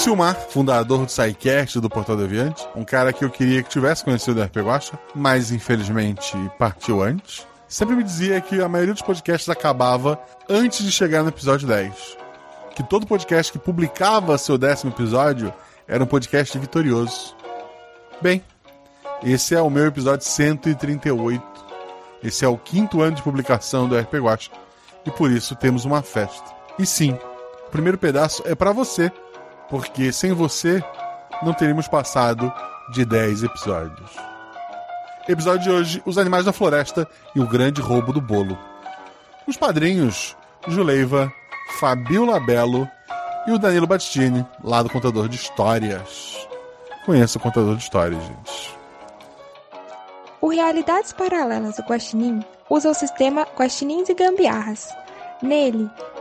Silmar, fundador do SciCast do Portal Deviante, um cara que eu queria que tivesse conhecido o RP Guacha, mas infelizmente partiu antes. Sempre me dizia que a maioria dos podcasts acabava antes de chegar no episódio 10. Que todo podcast que publicava seu décimo episódio era um podcast vitorioso. Bem, esse é o meu episódio 138. Esse é o quinto ano de publicação do RP Guacha. E por isso temos uma festa. E sim, o primeiro pedaço é para você porque sem você não teríamos passado de 10 episódios. Episódio de hoje: Os Animais da Floresta e o Grande Roubo do Bolo. Os padrinhos Juleiva, Fabiola Belo e o Danilo Battini, lá do Contador de Histórias. Conheça o Contador de Histórias, gente. O Realidades Paralelas do Guaxinim usa o sistema Guaxinins e Gambiarras. Nele,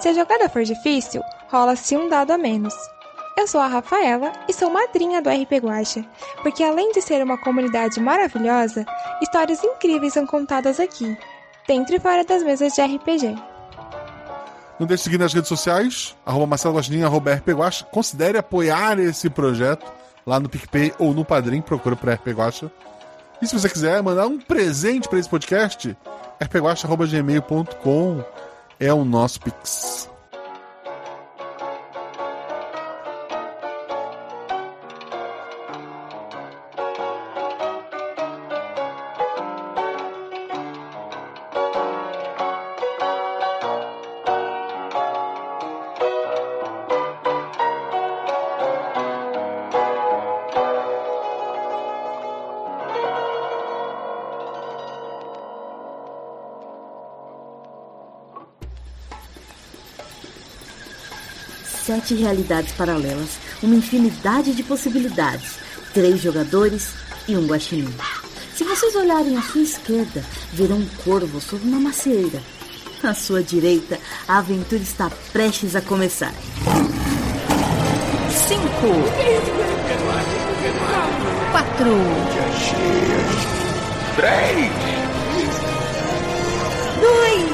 Se a jogada for difícil, rola-se um dado a menos. Eu sou a Rafaela e sou madrinha do RP Guacha, porque além de ser uma comunidade maravilhosa, histórias incríveis são contadas aqui, dentro e fora das mesas de RPG. Não deixe de seguir nas redes sociais, arroba Marcelo Guaxinim, arroba RP Guacha. Considere apoiar esse projeto lá no PicPay ou no Padrim, procura por RP Guacha. E se você quiser mandar um presente para esse podcast, rpguacha.gmail.com é o nosso Pix. Sete realidades paralelas, uma infinidade de possibilidades, três jogadores e um guaxinim. Se vocês olharem à sua esquerda, verão um corvo sob uma macieira. À sua direita, a aventura está prestes a começar. Cinco. Quatro. Três. Dois.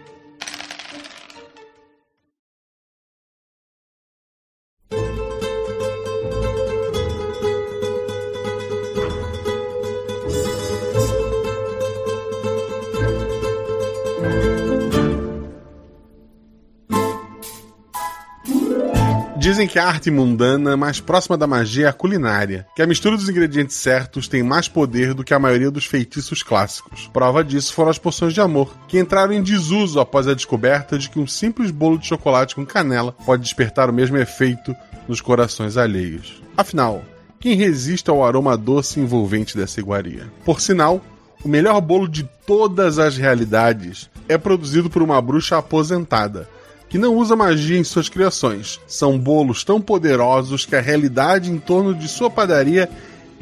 Dizem que a arte mundana mais próxima da magia é a culinária, que a mistura dos ingredientes certos tem mais poder do que a maioria dos feitiços clássicos. Prova disso foram as poções de amor, que entraram em desuso após a descoberta de que um simples bolo de chocolate com canela pode despertar o mesmo efeito nos corações alheios. Afinal, quem resiste ao aroma doce envolvente dessa iguaria? Por sinal, o melhor bolo de todas as realidades é produzido por uma bruxa aposentada que não usa magia em suas criações. São bolos tão poderosos que a realidade em torno de sua padaria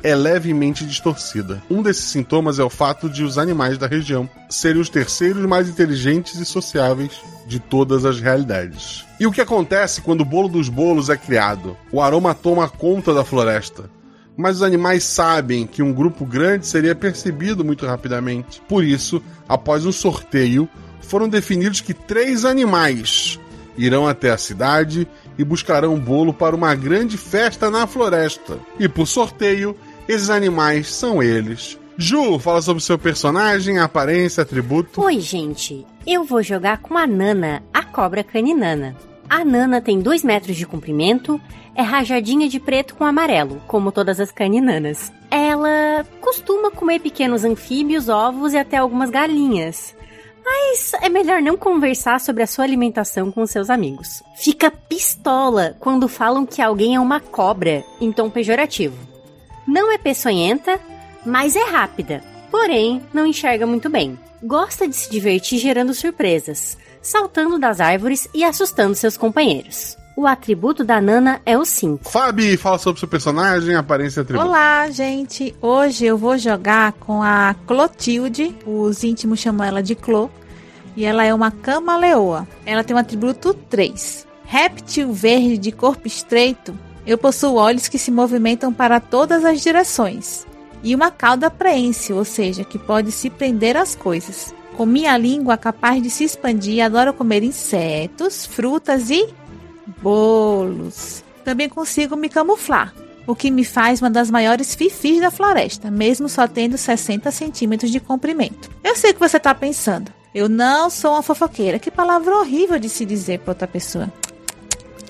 é levemente distorcida. Um desses sintomas é o fato de os animais da região serem os terceiros mais inteligentes e sociáveis de todas as realidades. E o que acontece quando o bolo dos bolos é criado? O aroma toma conta da floresta. Mas os animais sabem que um grupo grande seria percebido muito rapidamente. Por isso, após um sorteio, foram definidos que três animais irão até a cidade e buscarão um bolo para uma grande festa na floresta. E por sorteio, esses animais são eles. Ju, fala sobre seu personagem, aparência, atributo. Oi, gente. Eu vou jogar com a Nana, a cobra caninana. A Nana tem 2 metros de comprimento, é rajadinha de preto com amarelo, como todas as caninanas. Ela costuma comer pequenos anfíbios, ovos e até algumas galinhas. Mas é melhor não conversar sobre a sua alimentação com seus amigos. Fica pistola quando falam que alguém é uma cobra em tom pejorativo. Não é peçonhenta, mas é rápida. Porém, não enxerga muito bem. Gosta de se divertir gerando surpresas, saltando das árvores e assustando seus companheiros. O atributo da Nana é o 5. Fabi, fala sobre seu personagem, aparência e atributo. Olá, gente. Hoje eu vou jogar com a Clotilde. Os íntimos chamam ela de Clo. E ela é uma camaleoa. Ela tem um atributo 3. Réptil verde de corpo estreito. Eu possuo olhos que se movimentam para todas as direções. E uma cauda preense, ou seja, que pode se prender às coisas. Com minha língua capaz de se expandir, adoro comer insetos, frutas e bolos. Também consigo me camuflar, o que me faz uma das maiores fifis da floresta, mesmo só tendo 60 centímetros de comprimento. Eu sei que você está pensando, eu não sou uma fofoqueira, que palavra horrível de se dizer para outra pessoa.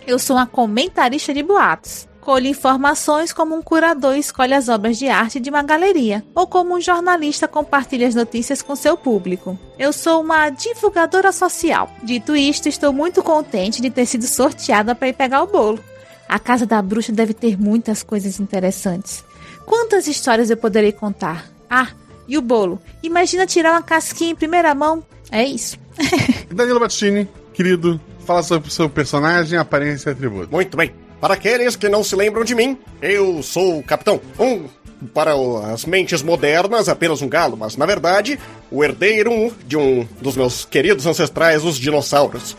Eu sou uma comentarista de boatos. Colhe informações como um curador escolhe as obras de arte de uma galeria, ou como um jornalista compartilha as notícias com seu público. Eu sou uma divulgadora social. Dito isto, estou muito contente de ter sido sorteada para ir pegar o bolo. A casa da bruxa deve ter muitas coisas interessantes. Quantas histórias eu poderei contar? Ah, e o bolo? Imagina tirar uma casquinha em primeira mão. É isso. Danilo Battini, querido, fala sobre o seu personagem, aparência e atributo. Muito bem. Para aqueles que não se lembram de mim, eu sou o Capitão. Um, para as mentes modernas, apenas um galo, mas na verdade, o herdeiro de um dos meus queridos ancestrais, os dinossauros.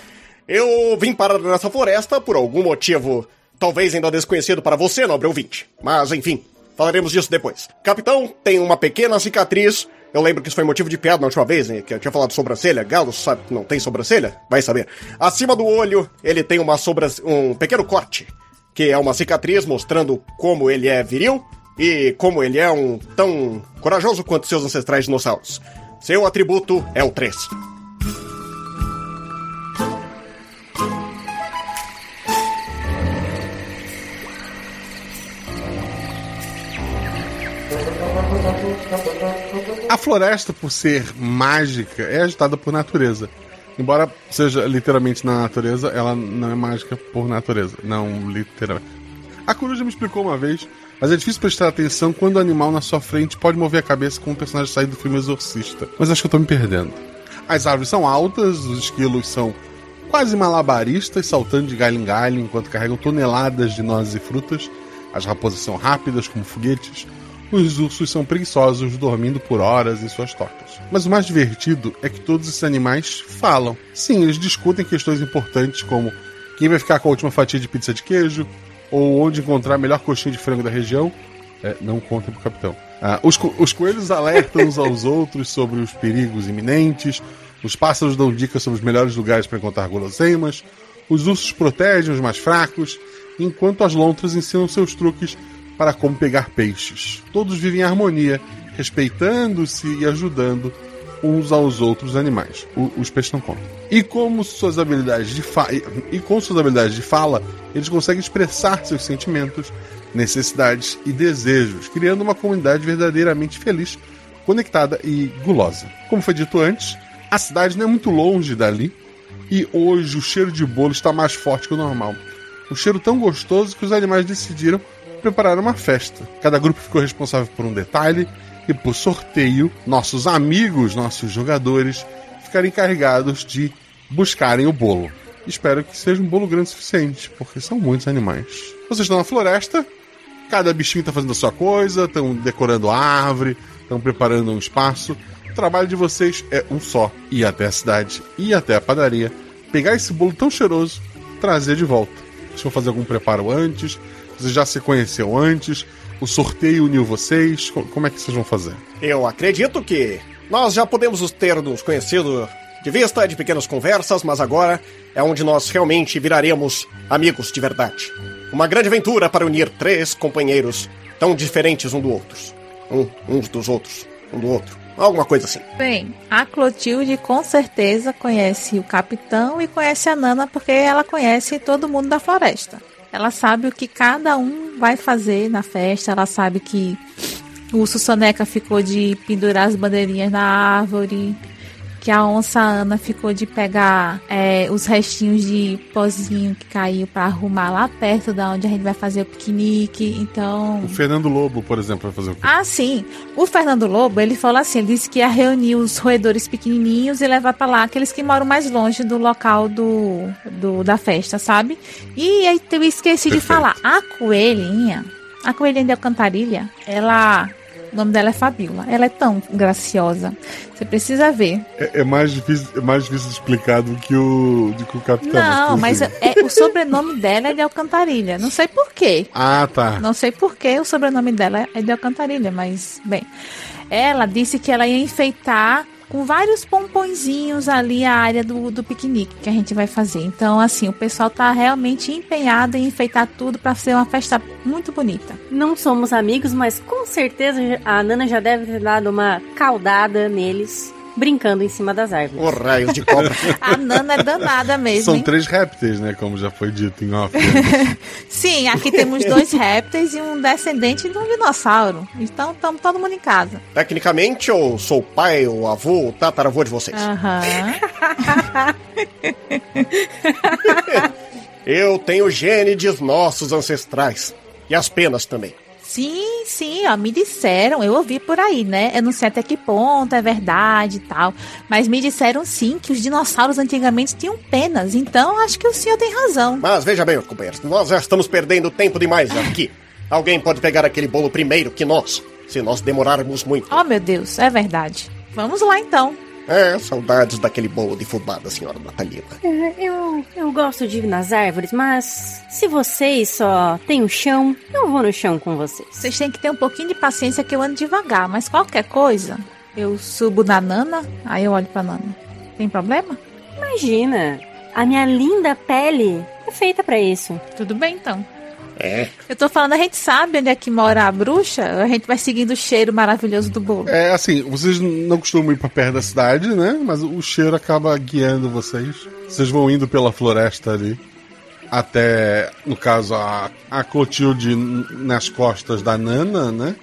Eu vim parar nessa floresta por algum motivo, talvez ainda desconhecido para você, nobre ouvinte. Mas enfim, falaremos disso depois. Capitão tem uma pequena cicatriz. Eu lembro que isso foi motivo de piada na última vez, né? que eu tinha falado sobrancelha. Galo sabe que não tem sobrancelha? Vai saber. Acima do olho, ele tem uma sobra... um pequeno corte que é uma cicatriz mostrando como ele é viril e como ele é um tão corajoso quanto seus ancestrais dinossauros. Seu atributo é o 3. A floresta, por ser mágica, é agitada por natureza. Embora seja literalmente na natureza, ela não é mágica por natureza. Não literalmente. A coruja me explicou uma vez, mas é difícil prestar atenção quando o animal na sua frente pode mover a cabeça como um personagem saído do filme Exorcista. Mas acho que eu tô me perdendo. As árvores são altas, os esquilos são quase malabaristas, saltando de galho em galho enquanto carregam toneladas de nozes e frutas. As raposas são rápidas como foguetes. Os ursos são preguiçosos, dormindo por horas em suas tocas. Mas o mais divertido é que todos esses animais falam. Sim, eles discutem questões importantes como quem vai ficar com a última fatia de pizza de queijo, ou onde encontrar a melhor coxinha de frango da região. É, não contem pro capitão. Ah, os, co os coelhos alertam uns aos outros sobre os perigos iminentes, os pássaros dão dicas sobre os melhores lugares para encontrar guloseimas, os ursos protegem os mais fracos, enquanto as lontras ensinam seus truques para como pegar peixes. Todos vivem em harmonia, respeitando-se e ajudando uns aos outros animais. O, os peixes não contam. E como suas habilidades de fa e com suas habilidades de fala, eles conseguem expressar seus sentimentos, necessidades e desejos, criando uma comunidade verdadeiramente feliz, conectada e gulosa. Como foi dito antes, a cidade não é muito longe dali e hoje o cheiro de bolo está mais forte que o normal. Um cheiro tão gostoso que os animais decidiram prepararam uma festa. Cada grupo ficou responsável por um detalhe e, por sorteio, nossos amigos, nossos jogadores, ficaram encarregados de buscarem o bolo. Espero que seja um bolo grande o suficiente, porque são muitos animais. Vocês estão na floresta, cada bichinho está fazendo a sua coisa, estão decorando a árvore, estão preparando um espaço. O trabalho de vocês é um só: ir até a cidade, ir até a padaria, pegar esse bolo tão cheiroso, trazer de volta. Vocês vão fazer algum preparo antes? Você já se conheceu antes? O sorteio uniu vocês? Como é que vocês vão fazer? Eu acredito que nós já podemos ter nos conhecido de vista de pequenas conversas, mas agora é onde nós realmente viraremos amigos de verdade. Uma grande aventura para unir três companheiros tão diferentes um do outros. Um, uns dos outros, um do outro. Alguma coisa assim. Bem, a Clotilde com certeza conhece o capitão e conhece a Nana porque ela conhece todo mundo da floresta. Ela sabe o que cada um vai fazer na festa, ela sabe que o Sussoneca ficou de pendurar as bandeirinhas na árvore. Que a onça Ana ficou de pegar é, os restinhos de pozinho que caiu para arrumar lá perto da onde a gente vai fazer o piquenique. Então. O Fernando Lobo, por exemplo, vai fazer o quê? Ah, sim. O Fernando Lobo, ele falou assim: ele disse que ia reunir os roedores pequenininhos e levar para lá aqueles que moram mais longe do local do, do da festa, sabe? E aí eu esqueci Perfeito. de falar: a coelhinha, a coelhinha de Alcantarilha, ela o nome dela é Fabiola. Ela é tão graciosa. Você precisa ver. É, é mais, difícil, é mais difícil explicar do que o, do que o capitão. Não, mas é, o sobrenome dela é de Alcantarilha. Não sei porquê. Ah, tá. Não sei porquê o sobrenome dela é de Alcantarilha, mas, bem. Ela disse que ela ia enfeitar com vários pompõezinhos ali a área do, do piquenique que a gente vai fazer. Então, assim, o pessoal tá realmente empenhado em enfeitar tudo para ser uma festa muito bonita. Não somos amigos, mas com certeza a Nana já deve ter dado uma caudada neles brincando em cima das árvores. O raio de cobra. a Nana é danada mesmo. São hein? três répteis, né? Como já foi dito em off. Sim, aqui temos dois répteis e um descendente de um dinossauro. Então estamos todo mundo em casa. Tecnicamente, eu sou o pai, o avô, o tataravô de vocês. Aham. eu tenho gene de nossos ancestrais. E as penas também. Sim, sim, ó, me disseram, eu ouvi por aí, né? Eu não sei até que ponto é verdade e tal, mas me disseram sim que os dinossauros antigamente tinham penas, então acho que o senhor tem razão. Mas veja bem, companheiros, nós já estamos perdendo tempo demais aqui. Alguém pode pegar aquele bolo primeiro que nós, se nós demorarmos muito. Oh, meu Deus, é verdade. Vamos lá então. É, saudades daquele bolo de fubá senhora Natalina. É, eu, eu gosto de ir nas árvores, mas se vocês só têm o chão, eu vou no chão com vocês. Vocês têm que ter um pouquinho de paciência que eu ando devagar, mas qualquer coisa, eu subo na Nana, aí eu olho pra Nana. Tem problema? Imagina, a minha linda pele é feita para isso. Tudo bem então. É. Eu tô falando, a gente sabe onde é que mora a bruxa, a gente vai seguindo o cheiro maravilhoso do bolo. É, assim, vocês não costumam ir pra perto da cidade, né? Mas o cheiro acaba guiando vocês. Vocês vão indo pela floresta ali. Até, no caso, a, a Clotilde nas costas da Nana, né?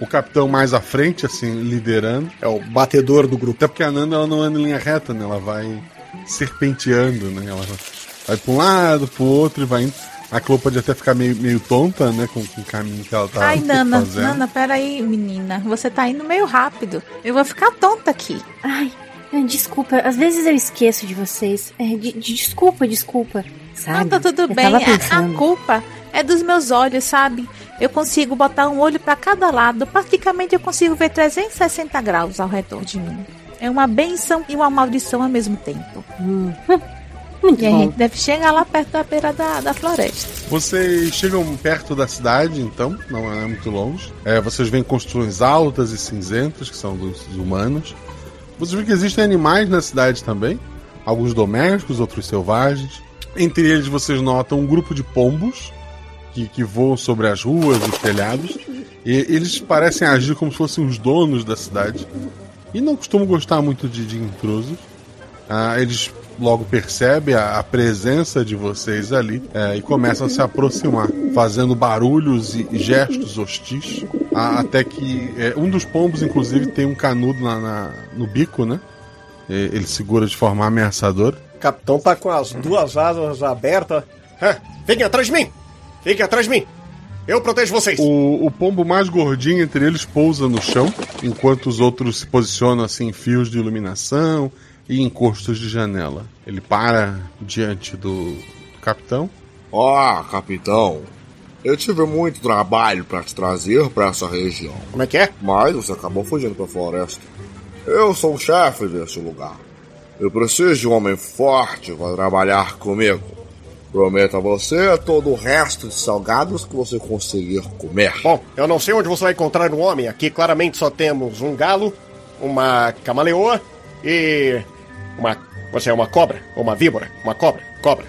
O capitão mais à frente, assim, liderando. É o batedor do grupo. Até porque a Nana ela não anda em linha reta, né? Ela vai serpenteando, né? Ela vai pra um lado, pro outro e vai indo. A Clô pode até ficar meio, meio tonta, né? Com, com o caminho que ela tá Ai, Nana, fazendo. Nana, peraí, menina. Você tá indo meio rápido. Eu vou ficar tonta aqui. Ai, desculpa. Às vezes eu esqueço de vocês. É, de, de, desculpa, desculpa. Sabe? Não, tá tudo eu bem. A, a culpa é dos meus olhos, sabe? Eu consigo botar um olho para cada lado. Praticamente eu consigo ver 360 graus ao redor de mim. É uma benção e uma maldição ao mesmo tempo. Hum. Muito e bom. a gente deve chegar lá perto da beira da, da floresta. Vocês chegam perto da cidade, então, não é muito longe. É, vocês veem construções altas e cinzentas, que são dos humanos. Vocês veem que existem animais na cidade também. Alguns domésticos, outros selvagens. Entre eles vocês notam um grupo de pombos que, que voam sobre as ruas e os telhados. E eles parecem agir como se fossem os donos da cidade. E não costumam gostar muito de, de intrusos. Ah, eles logo percebe a, a presença de vocês ali é, e começam a se aproximar, fazendo barulhos e gestos hostis, a, até que é, um dos pombos, inclusive, tem um canudo na, na, no bico, né? Ele segura de forma ameaçadora. O capitão tá com as duas asas abertas. Ah, fiquem atrás de mim! Fiquem atrás de mim! Eu protejo vocês! O, o, pombo mais gordinho entre eles pousa no chão, enquanto os outros se posicionam assim em fios de iluminação e encostos de janela. Ele para diante do, do capitão. Ó, oh, capitão, eu tive muito trabalho para te trazer para essa região. Como é que é? Mas você acabou fugindo para a floresta. Eu sou o chefe desse lugar. Eu preciso de um homem forte para trabalhar comigo. Prometo a você todo o resto de salgados que você conseguir comer. Bom, eu não sei onde você vai encontrar um homem. Aqui claramente só temos um galo, uma camaleoa e uma. Você é uma cobra? Ou uma víbora? Uma cobra? Cobra.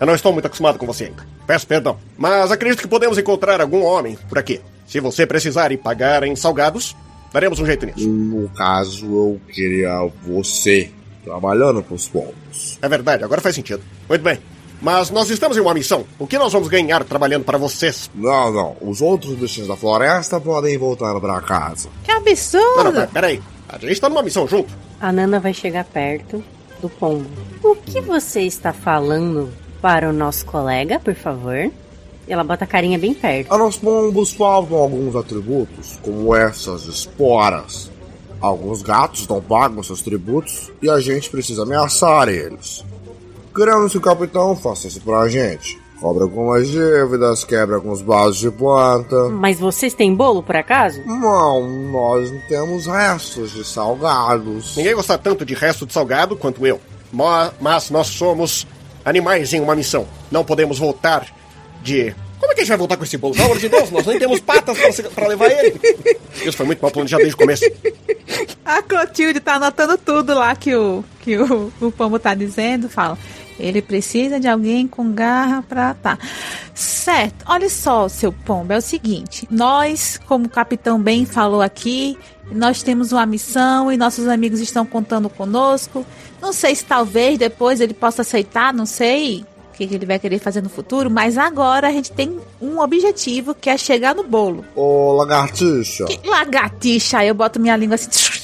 Eu não estou muito acostumado com você ainda. Peço perdão. Mas acredito que podemos encontrar algum homem por aqui. Se você precisar e pagar em salgados, daremos um jeito nisso. No caso, eu queria você trabalhando para os povos. É verdade, agora faz sentido. Muito bem. Mas nós estamos em uma missão. O que nós vamos ganhar trabalhando para vocês? Não, não. Os outros bichinhos da floresta podem voltar para casa. Que absurdo! Não, não, peraí. A gente está numa missão junto. A Nana vai chegar perto do pombo. O que você está falando para o nosso colega, por favor? Ela bota a carinha bem perto. Nós pombos faltam alguns atributos, como essas esporas. Alguns gatos não pagam seus tributos e a gente precisa ameaçar eles. Queremos que o capitão faça isso pra gente. Cobra algumas dívidas, quebra alguns vasos de planta. Mas vocês têm bolo, por acaso? Não, nós não temos restos de salgados. Ninguém gosta tanto de resto de salgado quanto eu. Mas nós somos animais em uma missão. Não podemos voltar de. Como é que a gente vai voltar com esse bolo? Pelo amor de Deus, nós nem temos patas pra, se- pra levar ele. Isso foi muito mal planejado desde o começo. A Clotilde tá anotando tudo lá que o, que o, o Pombo tá dizendo. Fala, ele precisa de alguém com garra pra tá. Certo, olha só, seu Pombo, é o seguinte. Nós, como o Capitão bem falou aqui, nós temos uma missão e nossos amigos estão contando conosco. Não sei se talvez depois ele possa aceitar, não sei o que ele vai querer fazer no futuro, mas agora a gente tem um objetivo que é chegar no bolo. Ô, lagartixa. Que lagartixa, eu boto minha língua assim.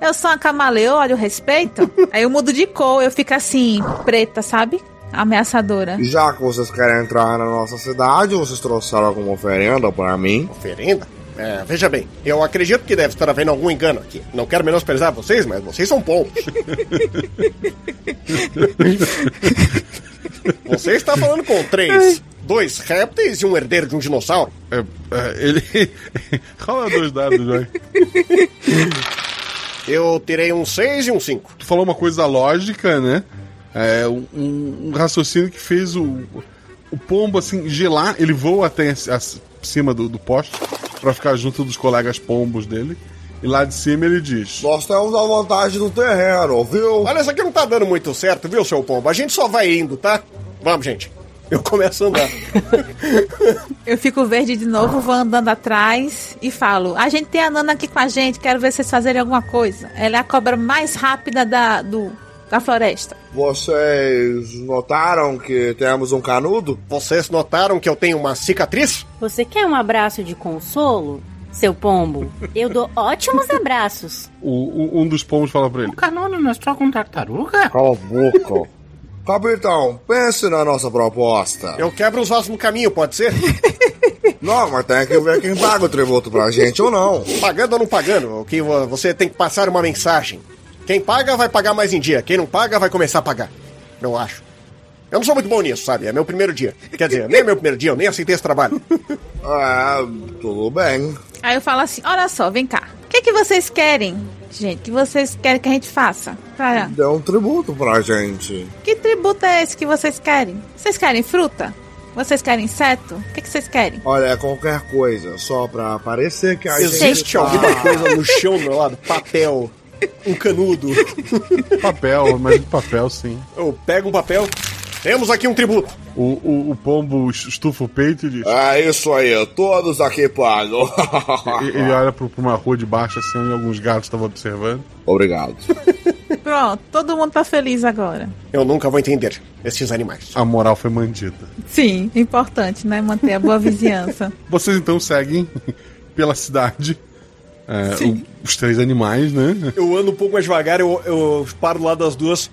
Eu sou uma camaleão, olha o respeito. Aí eu mudo de cor, eu fico assim, preta, sabe? Ameaçadora. Já que vocês querem entrar na nossa cidade, vocês trouxeram alguma oferenda pra mim? Oferenda? É, veja bem, eu acredito que deve estar havendo algum engano aqui. Não quero menosprezar vocês, mas vocês são pombos. Você está falando com três, dois répteis e um herdeiro de um dinossauro? É, é, ele. Rola dois dados, vai. Eu tirei um 6 e um 5. Tu falou uma coisa lógica, né? É, um, um raciocínio que fez o, o pombo, assim, gelar. Ele voa até ac- ac- cima do, do poste pra ficar junto dos colegas pombos dele. E lá de cima ele diz: Nós temos a vantagem do terreno, viu? Olha, isso aqui não tá dando muito certo, viu, seu pombo? A gente só vai indo, tá? Vamos, gente. Eu começo a andar. Eu fico verde de novo, vou andando atrás e falo: A gente tem a Nana aqui com a gente, quero ver vocês fazerem alguma coisa. Ela é a cobra mais rápida da, do, da floresta. Vocês notaram que temos um canudo? Vocês notaram que eu tenho uma cicatriz? Você quer um abraço de consolo, seu pombo? Eu dou ótimos abraços. o, o- um dos pombos fala pra ele: Canônio não é só com tartaruga? Cala a boca. Capitão, pense na nossa proposta. Eu quebro os vasos no caminho, pode ser? Não, mas tem que ver quem paga o tributo pra gente ou não. Pagando ou não pagando, o que vo- você tem que passar uma mensagem. Quem paga vai pagar mais em dia, quem não paga vai começar a pagar. Eu acho. Eu não sou muito bom nisso, sabe? É meu primeiro dia. Quer dizer, nem é meu primeiro dia, eu nem aceitei esse trabalho. É, tudo bem. Aí eu falo assim: Olha só, vem cá. O que, que vocês querem, gente? O que vocês querem que a gente faça? Pra... Dê um tributo pra gente. Que tributo é esse que vocês querem? Vocês querem fruta? Vocês querem inseto? O que, que vocês querem? Olha, é qualquer coisa, só pra parecer que a Existe gente tá... alguma coisa no chão do meu lado? Papel, um canudo. papel, mas de papel sim. Eu pego um papel. Temos aqui um tributo. O, o, o pombo estufa o peito e diz: É isso aí, todos aqui pagam. E- Ele olha pra uma rua de baixo assim, e alguns gatos estavam observando. Obrigado. Pronto, todo mundo tá feliz agora. Eu nunca vou entender esses animais. A moral foi mantida. Sim, importante, né? Manter a boa vizinhança. Vocês então seguem pela cidade. é, o- os três animais, né? Eu ando um pouco mais devagar, eu, eu paro lado das duas.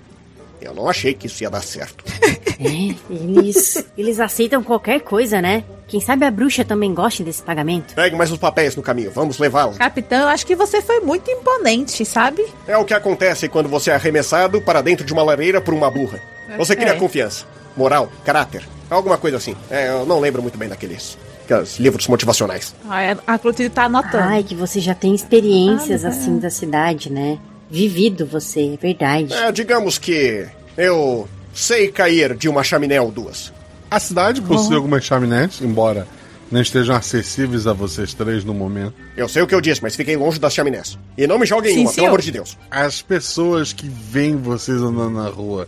Eu não achei que isso ia dar certo. É, eles, eles aceitam qualquer coisa, né? Quem sabe a bruxa também goste desse pagamento. Pegue mais uns papéis no caminho, vamos levá-los. Capitão, acho que você foi muito imponente, sabe? É o que acontece quando você é arremessado para dentro de uma lareira por uma burra. Você cria É. confiança, moral, caráter, alguma coisa assim. É, eu não lembro muito bem daqueles, aqueles livros motivacionais. Ah, A Clotilde tá anotando. Ai, que você já tem experiências Ah, assim da cidade, né? Vivido você, é verdade. É, digamos que eu sei cair de uma chaminé ou duas. A cidade possui algumas chaminés, embora não estejam acessíveis a vocês três no momento. Eu sei o que eu disse, mas fiquem longe das chaminés. E não me joguem em Sim, uma, pelo senhor. amor de Deus. As pessoas que veem vocês andando na rua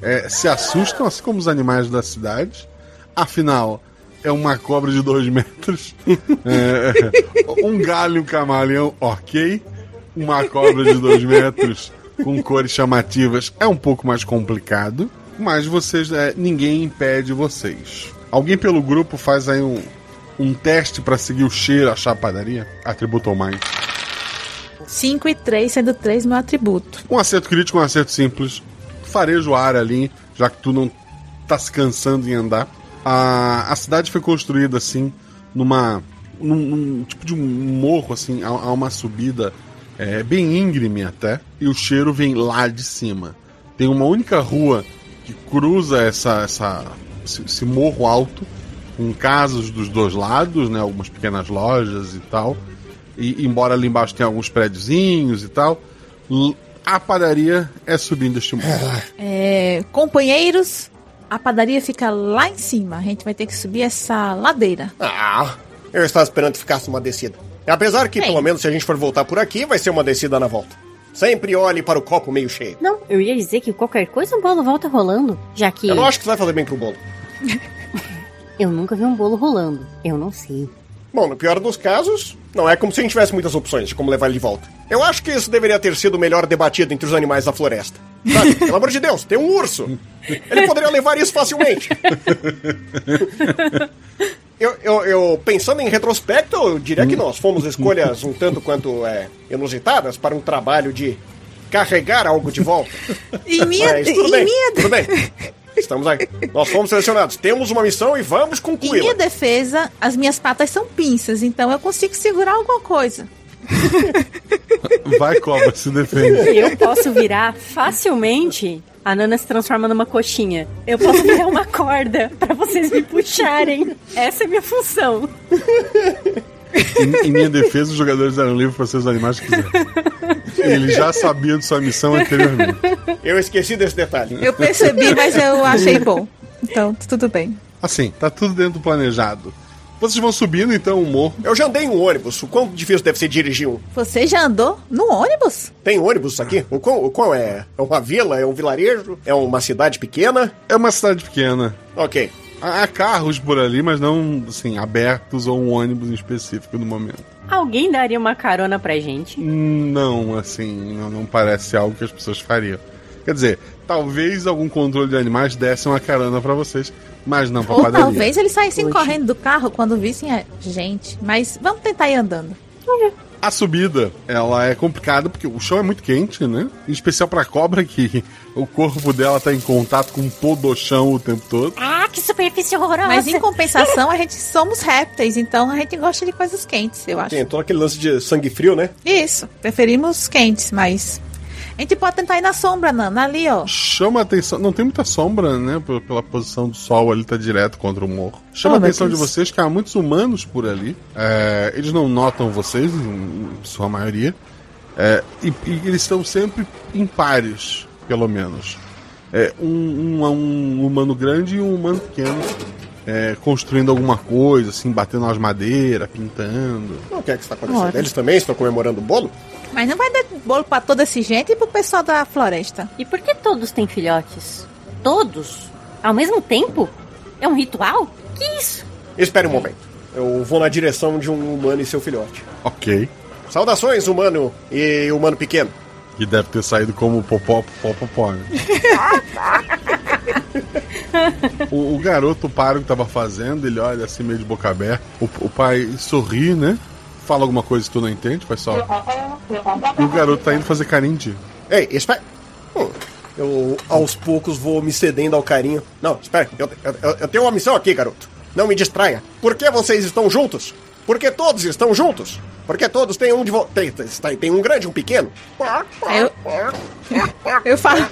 é, se assustam, assim como os animais da cidade. Afinal, é uma cobra de dois metros, é, um galho e um camaleão, ok. Uma cobra de dois metros com cores chamativas é um pouco mais complicado, mas vocês, é, ninguém impede vocês. Alguém pelo grupo faz aí um, um teste pra seguir o cheiro, achar a padaria? Atributo ou mais. 5 e 3, sendo 3 meu atributo. Um acerto crítico, um acerto simples. Fareja o ar ali, já que tu não tá se cansando em andar. A, a cidade foi construída assim, numa. Num, num tipo de um morro, assim, a, a uma subida é, bem íngreme até. E o cheiro vem lá de cima. Tem uma única rua que cruza essa, essa, esse, esse morro alto, com casas dos dois lados, né? Algumas pequenas lojas e tal. E embora ali embaixo tenha alguns prédiozinhos e tal, a padaria é subindo este morro. É, companheiros, a padaria fica lá em cima. A gente vai ter que subir essa ladeira. Ah, eu estava esperando que ficasse uma descida. Apesar que, Bem. pelo menos, se a gente for voltar por aqui, vai ser uma descida na volta. Sempre olhe para o copo meio cheio. Não, eu ia dizer que qualquer coisa o bolo volta rolando, já que Eu não acho que vai fazer bem pro bolo. eu nunca vi um bolo rolando. Eu não sei. Bom, no pior dos casos, não é como se a gente tivesse muitas opções de como levar ele de volta. Eu acho que isso deveria ter sido melhor debatido entre os animais da floresta. Sabe, pelo amor de Deus, tem um urso. Ele poderia levar isso facilmente. Eu, eu, eu, pensando em retrospecto, eu diria que nós fomos escolhas um tanto quanto é, inusitadas para um trabalho de carregar algo de volta. E minha, Mas tudo e bem, minha, tudo bem. Estamos aí. Nós fomos selecionados. Temos uma missão e vamos em concluí-la. minha defesa, as minhas patas são pinças, então eu consigo segurar alguma coisa. Vai, cobra, se defende. Eu posso virar facilmente. A Nana se transforma numa coxinha. Eu posso virar uma corda pra vocês me puxarem. Essa é a minha função. Em, em minha defesa, os jogadores eram livres para ser os animais que quiserem. Eles já sabiam de sua missão anteriormente. Eu esqueci desse detalhe. Eu percebi, mas eu achei bom. Então, tudo bem. Assim, tá tudo dentro do planejado. Vocês vão subindo então o morro. Eu já andei em um ônibus. O quão difícil deve ser dirigir um? Você já andou no ônibus? Tem ônibus aqui? O qual, o qual é? É uma vila? É um vilarejo? É uma cidade pequena? É uma cidade pequena. Ok. Há há carros por ali, mas não, assim, abertos ou um ônibus em específico no momento. Alguém daria uma carona pra gente? Não, assim, não, não parece algo que as pessoas fariam. Quer dizer, talvez algum controle de animais desse uma carona pra vocês, mas não pra Ou padaria. talvez eles saíssem correndo do carro quando vissem a gente. Mas vamos tentar ir andando. A subida, ela é complicada porque o chão é muito quente, né? Em especial pra cobra, que o corpo dela tá em contato com todo o chão o tempo todo. Ah, que superfície horrorosa! Mas em compensação, a gente somos répteis, então a gente gosta de coisas quentes, eu acho. Tem todo aquele lance de sangue frio, né? Isso, preferimos quentes, mas. A gente pode tentar ir na sombra, Nana, ali, ó. Chama a atenção, não tem muita sombra, né? Pela, pela posição do sol ali, tá direto contra o morro. Chama Oh, a atenção de vocês que há muitos humanos por ali. É, eles não notam vocês, em, sua maioria. É, e, e eles estão sempre em pares, pelo menos. É, um, um, um humano grande e um humano pequeno. é, construindo alguma coisa, assim, batendo as madeiras, pintando. O que é que está acontecendo? Ora. Eles também estão comemorando o bolo? Mas não vai dar bolo pra toda essa gente e pro pessoal da floresta. E por que todos têm filhotes? Todos? Ao mesmo tempo? É um ritual? Que isso? Espere um momento. Eu vou na direção de um humano e seu filhote. Ok. Saudações, humano e humano pequeno. Que deve ter saído como popó, popó, popó, né? o, o garoto para o que tava fazendo, ele olha assim meio de boca aberta. O, o pai sorri, né? Fala alguma coisa que tu não entende, só. E o garoto tá indo fazer carinho de. Ei, espere. Hum, eu aos poucos vou me cedendo ao carinho. Não, espere. Eu, eu- eu tenho uma missão aqui, garoto. Não me distraia. Por que vocês estão juntos? Porque todos estão juntos? Porque todos têm um de vo... tem, tem, tem um grande e um pequeno? Eu, eu falo.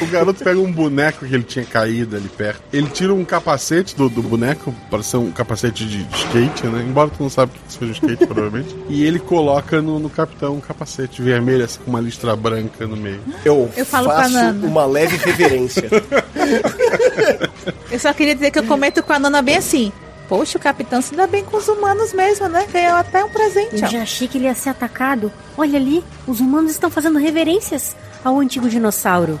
O garoto pega um boneco que ele tinha caído ali perto. Ele tira um capacete do, do boneco, parece ser um capacete de skate, né? Embora tu não saiba que isso seja um skate, provavelmente. E ele coloca no, no capitão um capacete vermelho, assim, com uma listra branca no meio. Eu, Eu faço Nana. uma leve reverência. Eu só queria dizer que eu comento com a Nana bem assim. Poxa, o capitão se dá bem com os humanos mesmo, né? Ganhou até um presente, Eu ó. já achei que ele ia ser atacado. Olha ali, os humanos estão fazendo reverências ao antigo dinossauro.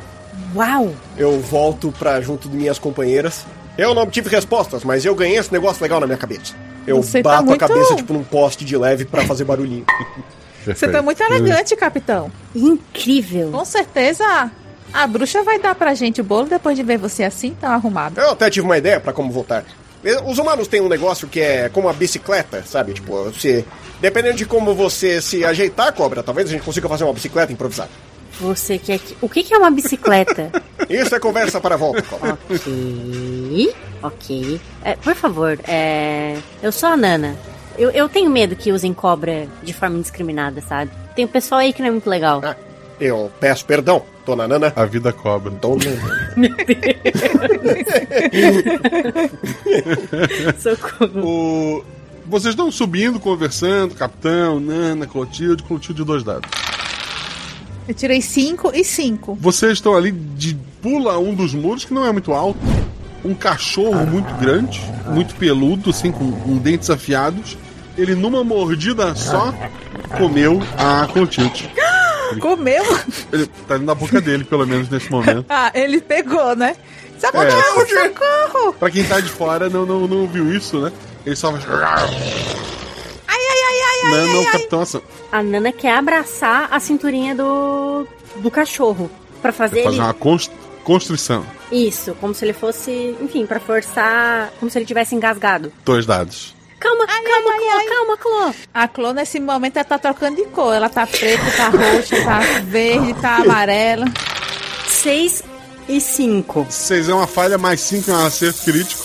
Uau! eu volto pra junto de minhas companheiras. Eu não obtive respostas, mas eu ganhei esse negócio legal na minha cabeça. Eu Você tá bato muito- a cabeça tipo num poste de leve pra fazer barulhinho. Você tá muito elegante, capitão. Incrível! Com certeza a bruxa vai dar pra gente o bolo depois de ver você assim, tão arrumado. Eu até tive uma ideia pra como voltar. Os humanos têm um negócio que é como a bicicleta, sabe? Tipo, você. Dependendo de como você se ajeitar, cobra, talvez a gente consiga fazer uma bicicleta improvisada. Você quer que. O que que é uma bicicleta? Isso é conversa para a volta, cobra. ok. Ok. É, por favor, é. Eu sou a Nana. Eu, eu tenho medo que usem cobra de forma indiscriminada, sabe? Tem um pessoal aí que não é muito legal. Ah, eu peço perdão, dona Nana. A vida cobra. Dona Nana. Meu Deus. Socorro. O... Vocês estão subindo, conversando, capitão, Nana, Clotilde, Clotilde dois dados. Eu tirei 5 e 5. Vocês estão ali de pula um dos muros que não é muito alto. Um cachorro muito grande, muito peludo, assim, com, com dentes afiados. Ele numa mordida só comeu a Clotilde. Comeu? Ele tá na boca dele, pelo menos nesse momento. Ah, ele pegou, né? Socorro, É. socorro! Pra quem tá de fora não, não, não viu isso, né? Ele só faz. Ai, ai, ai, ai, Nana, ai, ai. capitão ação. A Nana quer abraçar a cinturinha do. do cachorro. Pra fazer Fazer ele. uma const- constrição. Isso, como se ele fosse. Enfim, pra forçar. Como se ele tivesse engasgado. Dois dados. Calma, calma, Clô, calma, Clô. A Clô, nesse momento, ela tá trocando de cor. Ela tá preta, tá roxa, tá verde, tá amarela. 6 e 5. Seis é uma falha, mais cinco é um acerto crítico.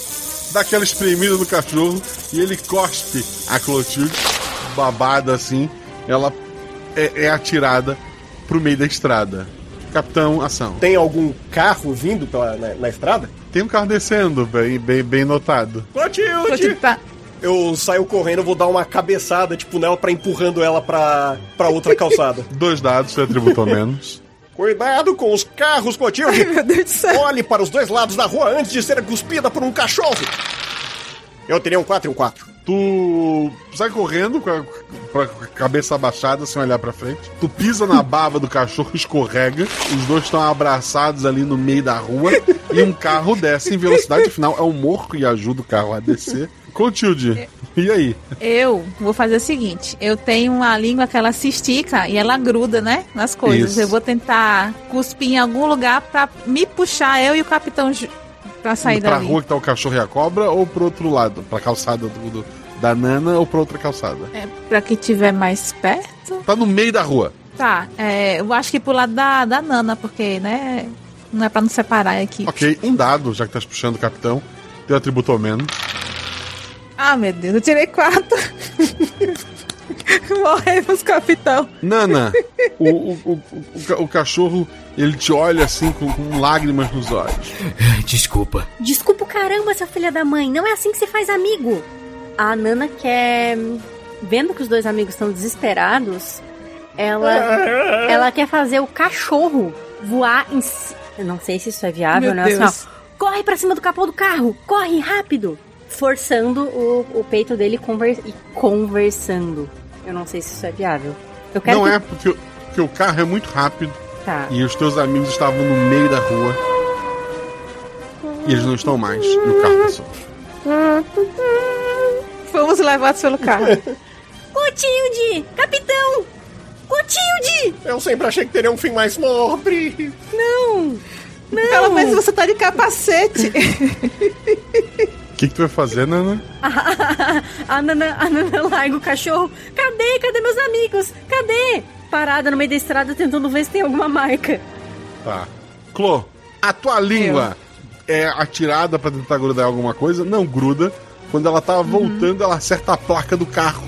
Dá aquela espremida no cachorro e ele cospe a Clotilde, babada assim. Ela é, é atirada pro meio da estrada. Capitão, ação. Tem algum carro vindo pela, na, na estrada? Tem um carro descendo, bem, bem, bem notado. Clotilde! Clotilde tá... Eu saio correndo, vou dar uma cabeçada, tipo, nela pra empurrando ela pra, pra outra calçada. Dois dados, seu atributo ao menos. Cuidado com os carros, Clotilde! Meu Deus do céu. Olhe para os dois lados da rua antes de ser cuspida por um cachorro! Eu teria um 4 e um 4. Tu sai correndo com a, com a cabeça abaixada, sem olhar pra frente. Tu pisa na baba do cachorro, escorrega. Os dois estão abraçados ali no meio da rua. E um carro desce em velocidade. Afinal, é um morro e ajuda o carro a descer. Clotilde, e aí? Eu vou fazer o seguinte: eu tenho uma língua que ela se estica e ela gruda, né? Nas coisas. Isso. Eu vou tentar cuspir em algum lugar pra me puxar, eu e o capitão, pra sair pra dali. rua que tá o cachorro e a cobra ou pro outro lado? Pra calçada do, do- da Nana ou pra outra calçada? É, pra que tiver mais perto. Tá no meio da rua. Tá, é, eu acho que pro lado da, da Nana, porque, né? Não é pra não separar aqui. Ok, um dado, já que tá puxando o capitão. Teu atributo ao menos. Ah, meu Deus, eu tirei quatro. Morremos, capitão. Nana, o, o, o, o, ca- o cachorro, ele te olha assim com, com lágrimas nos olhos. Desculpa. Desculpa o caramba, seu filho da mãe. Não é assim que se faz amigo. A Nana quer. Vendo que os dois amigos estão desesperados, ela. ela quer fazer o cachorro voar em. Eu não sei se isso é viável, Meu né? Assim, ó, Deus. corre pra cima do capô do carro! Corre rápido! Forçando o, o peito dele conver- e conversando. Eu não sei se isso é viável. Eu quero Não que... é porque, o- porque o carro é muito rápido Tá. e os teus amigos estavam no meio da rua. E eles não estão mais. E o carro passou. Fomos levados pelo carro. Clotilde! Capitão! Clotilde! Eu sempre achei que teria um fim mais nobre. Não! Não! Pelo menos você tá de capacete. O que, que tu vai fazer, Nana? a, Nana, a Nana larga o cachorro. Cadê? Cadê meus amigos? Cadê? Parada no meio da estrada tentando ver se tem alguma marca. Tá. Clô, a tua língua é atirada pra tentar grudar alguma coisa? Não gruda. Quando ela tá voltando, ela acerta a placa do carro.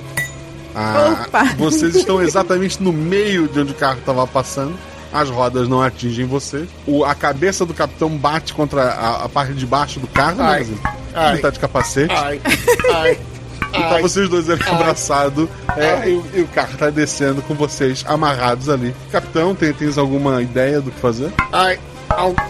Ah, Opa! vocês estão exatamente no meio de onde o carro tava passando. As rodas não atingem você. O, a cabeça do capitão bate contra a, a parte de baixo do carro, né? Ai. Ele- Ai. Ele tá de capacete. Ai, ai, E tá ai. vocês dois ali abraçados. É, e, o- e o carro tá descendo com vocês amarrados ali. Capitão, tem, tens alguma ideia do que fazer? Ai,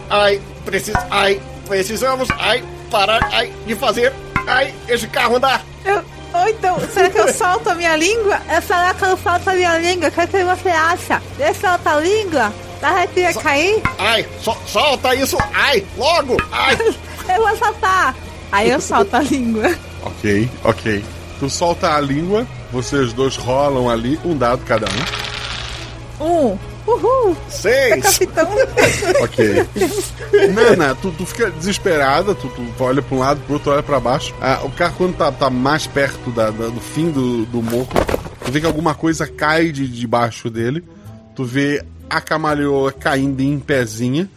ai, preciso, ai, precisamos, ai, parar, ai, de fazer, ai, esse carro andar. Eu- Ou então, será que eu solto a minha língua? Será que eu solto a minha língua? O que, que você acha? Eu solto a língua? A gente ia cair? Ai, so- solta isso, ai, logo, ai. Eu vou soltar. Aí eu solto a língua. Ok, ok. Tu solta a língua, vocês dois rolam ali, um dado cada um. Um. Uhul! Seis! Capitão! Ok. Nana, tu, tu fica desesperada, tu, tu olha pra um lado, pro outro olha pra baixo. Ah, o carro, quando tá, tá mais perto da- da- do fim do, do morro, tu vê que alguma coisa cai de debaixo dele. Tu vê a camaleoa caindo em pezinha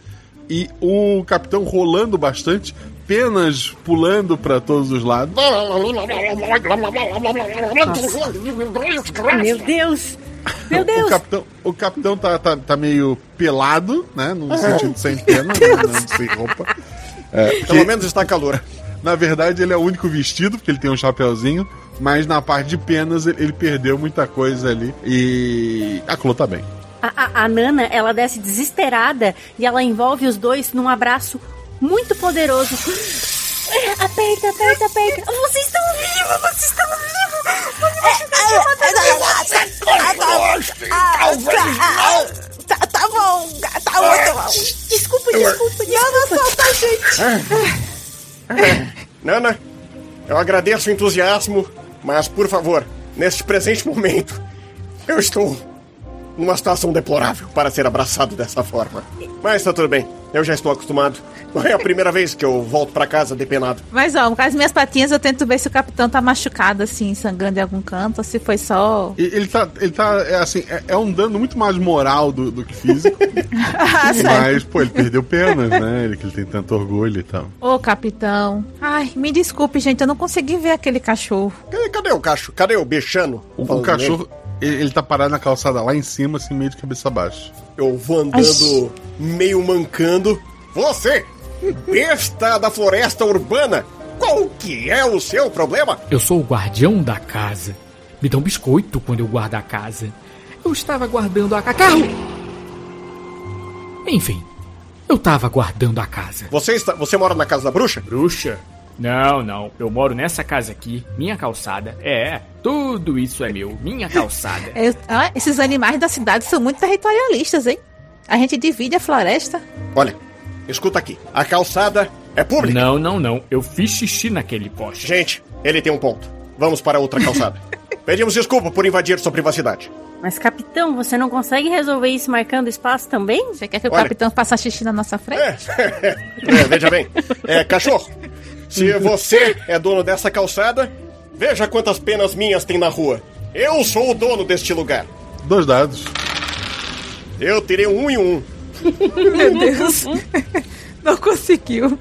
e o capitão rolando bastante, penas pulando pra todos os lados. Meu Deus! Meu O Deus! capitão, o capitão tá, tá, tá meio pelado, né? No sentido sem pena, né, sem roupa. É, Pelo que- menos está calor. Na verdade, ele é o único vestido, porque ele tem um chapeuzinho. Mas na parte de penas, ele ele perdeu muita coisa ali. E a Clô tá bem. A, a- a Nana, ela desce desesperada e ela envolve os dois num abraço muito poderoso. Aperta, aperta, aperta. Vocês estão vivos, vocês estão vivos. Tá, tá bom, tá bom. Desculpa, desculpa, Não, não solta a gente. Nana, eu agradeço o entusiasmo, mas por favor, neste presente momento, eu estou numa situação deplorável para ser abraçado dessa forma. Mas tá tudo bem, eu já estou acostumado. Não é a primeira vez que eu volto para casa depenado. Mas, ó, com as minhas patinhas eu tento ver se o capitão tá machucado, assim, sangrando em algum canto, ou se foi só. E- Ele tá, ele tá é assim, é, é um dano muito mais moral do, do que físico. Ah, mas, pô, ele perdeu penas, né? Ele que ele tem tanto orgulho e tal. Ô, capitão. Ai, me desculpe, gente, eu não consegui ver aquele cachorro. Cadê, cadê o cachorro? Cadê o bechano? O, o cachorro, ele, ele tá parado na calçada lá em cima, assim, meio de cabeça baixa. Eu vou andando meio mancando. Você, besta da floresta urbana, qual que é o seu problema? Eu sou o guardião da casa. Me dão biscoito quando eu guardo a casa. Eu estava guardando a cacau. Enfim, eu estava guardando a casa. Você, está, você mora na casa da bruxa? Bruxa? Não, não. Eu moro nessa casa aqui, minha calçada. É, tudo isso é meu, minha calçada. Eu- ah, esses animais da cidade são muito territorialistas, hein? A gente divide a floresta. Olha, escuta aqui. A calçada é pública. Não, não, não. Eu fiz xixi naquele poste. Gente, ele tem um ponto. Vamos para outra calçada. Pedimos desculpa por invadir sua privacidade. Mas, capitão, você não consegue resolver isso marcando espaço também? Você quer que o Olha. capitão faça xixi na nossa frente? É, veja bem. É, cachorro, se você é dono dessa calçada, veja quantas penas minhas tem na rua. Eu sou o dono deste lugar. Dois dados. Eu tirei um e um. Meu Deus. Não conseguiu.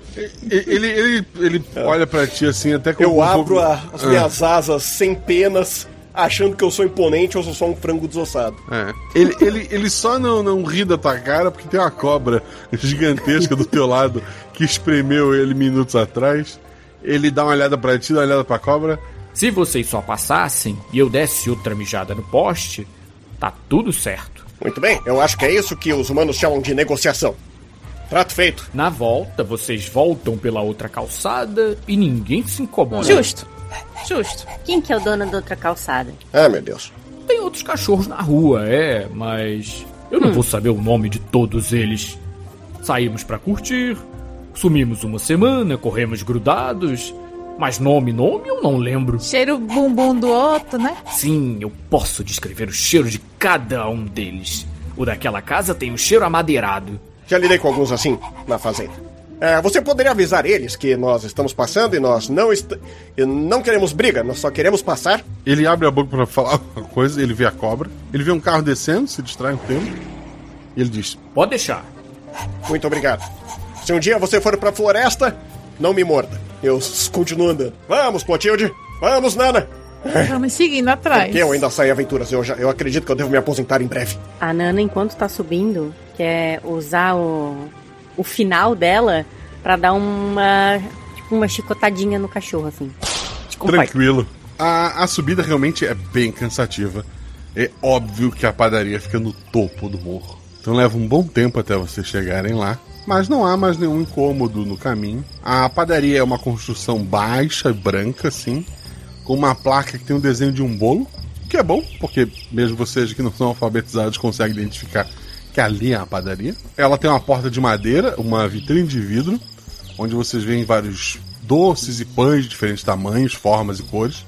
Ele, ele, ele olha pra ti assim, até com Eu um abro pouco- a- as Ah. minhas asas sem penas, achando que eu sou imponente ou sou só um frango desossado. É. Ele, ele, ele só não, não ri da tua cara porque tem uma cobra gigantesca do teu lado que espremeu ele minutos atrás. Ele dá uma olhada pra ti, dá uma olhada pra cobra. Se vocês só passassem e eu desse outra mijada no poste, tá tudo certo. Muito bem, eu acho que é isso que os humanos chamam de negociação. Trato feito. Na volta, vocês voltam pela outra calçada e ninguém se incomoda. Justo. Justo. Quem que é o dono da outra calçada? Ah, meu Deus. Tem outros cachorros na rua, é, mas eu não vou saber o nome de todos eles. Saímos pra curtir, sumimos uma semana, corremos grudados, mas nome, nome eu não lembro. Cheiro bumbum do outro, né? Sim, eu posso descrever o cheiro de cada um deles. O daquela casa tem um cheiro amadeirado. Já lidei com alguns assim na fazenda. É, você poderia avisar eles que nós estamos passando e nós não, est e não queremos briga, nós só queremos passar? Ele abre a boca pra falar uma coisa, ele vê a cobra. Ele vê um carro descendo, se distrai um tempo. E ele diz: Pode deixar. Muito obrigado. Se um dia você for pra floresta, não me morda. Eu continuo andando. Vamos, Clotilde. Vamos, Nana. Vamos seguindo atrás. Porque eu ainda saio aventuras. Eu, já, eu acredito que eu devo me aposentar em breve. A Nana, enquanto tá subindo, quer usar o, o final dela pra dar uma. Tipo, uma chicotadinha no cachorro, assim. Tipo. Tranquilo. A, a subida realmente é bem cansativa. É óbvio que a padaria fica no topo do morro. Então leva um bom tempo até vocês chegarem lá. Mas não há mais nenhum incômodo no caminho. A padaria é uma construção baixa, branca, assim, com uma placa que tem um desenho de um bolo, que é bom, porque mesmo vocês que não são alfabetizados conseguem identificar que ali é a padaria. Ela tem uma porta de madeira, uma vitrine de vidro, onde vocês veem vários doces e pães de diferentes tamanhos, formas e cores.